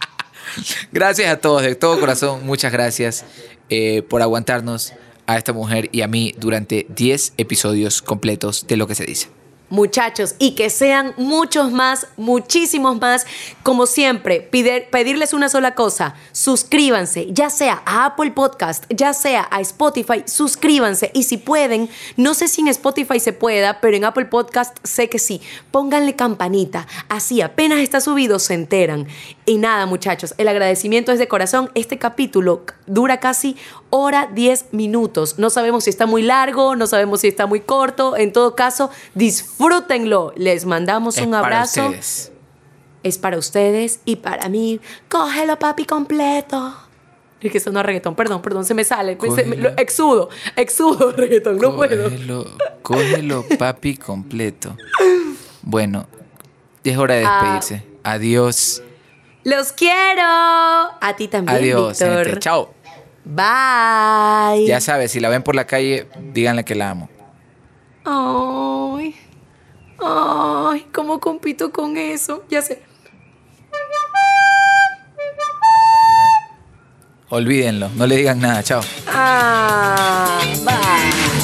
Gracias a todos, de todo corazón, muchas gracias eh, por aguantarnos a esta mujer y a mí durante 10 episodios completos de lo que se dice. Muchachos, y que sean muchos más, muchísimos más. Como siempre, pedirles una sola cosa, suscríbanse, ya sea a Apple Podcast, ya sea a Spotify, suscríbanse. Y si pueden, no sé si en Spotify se pueda, pero en Apple Podcast sé que sí. Pónganle campanita, así apenas está subido se enteran. Y nada, muchachos, el agradecimiento es de corazón. Este capítulo dura casi hora 10 minutos. No sabemos si está muy largo, no sabemos si está muy corto. En todo caso, disfrútenlo. Les mandamos Es un para abrazo. ustedes. Es para ustedes y para mí. Cógelo, papi, completo. Es que eso no es reggaetón, perdón, perdón, se me sale. Se me- Cógelo. lo- exudo, exudo reggaetón, no puedo. Cógelo, cógelo, papi, completo. Bueno, es hora de Ah. despedirse. Adiós. Los quiero. A ti también, Adiós, Víctor. gente. Chao. Bye. Ya sabes, si la ven por la calle, díganle que la amo. Ay. Ay, ¿cómo compito con eso? Ya sé. olvídenlo, no le digan nada, chao. Ah, bye.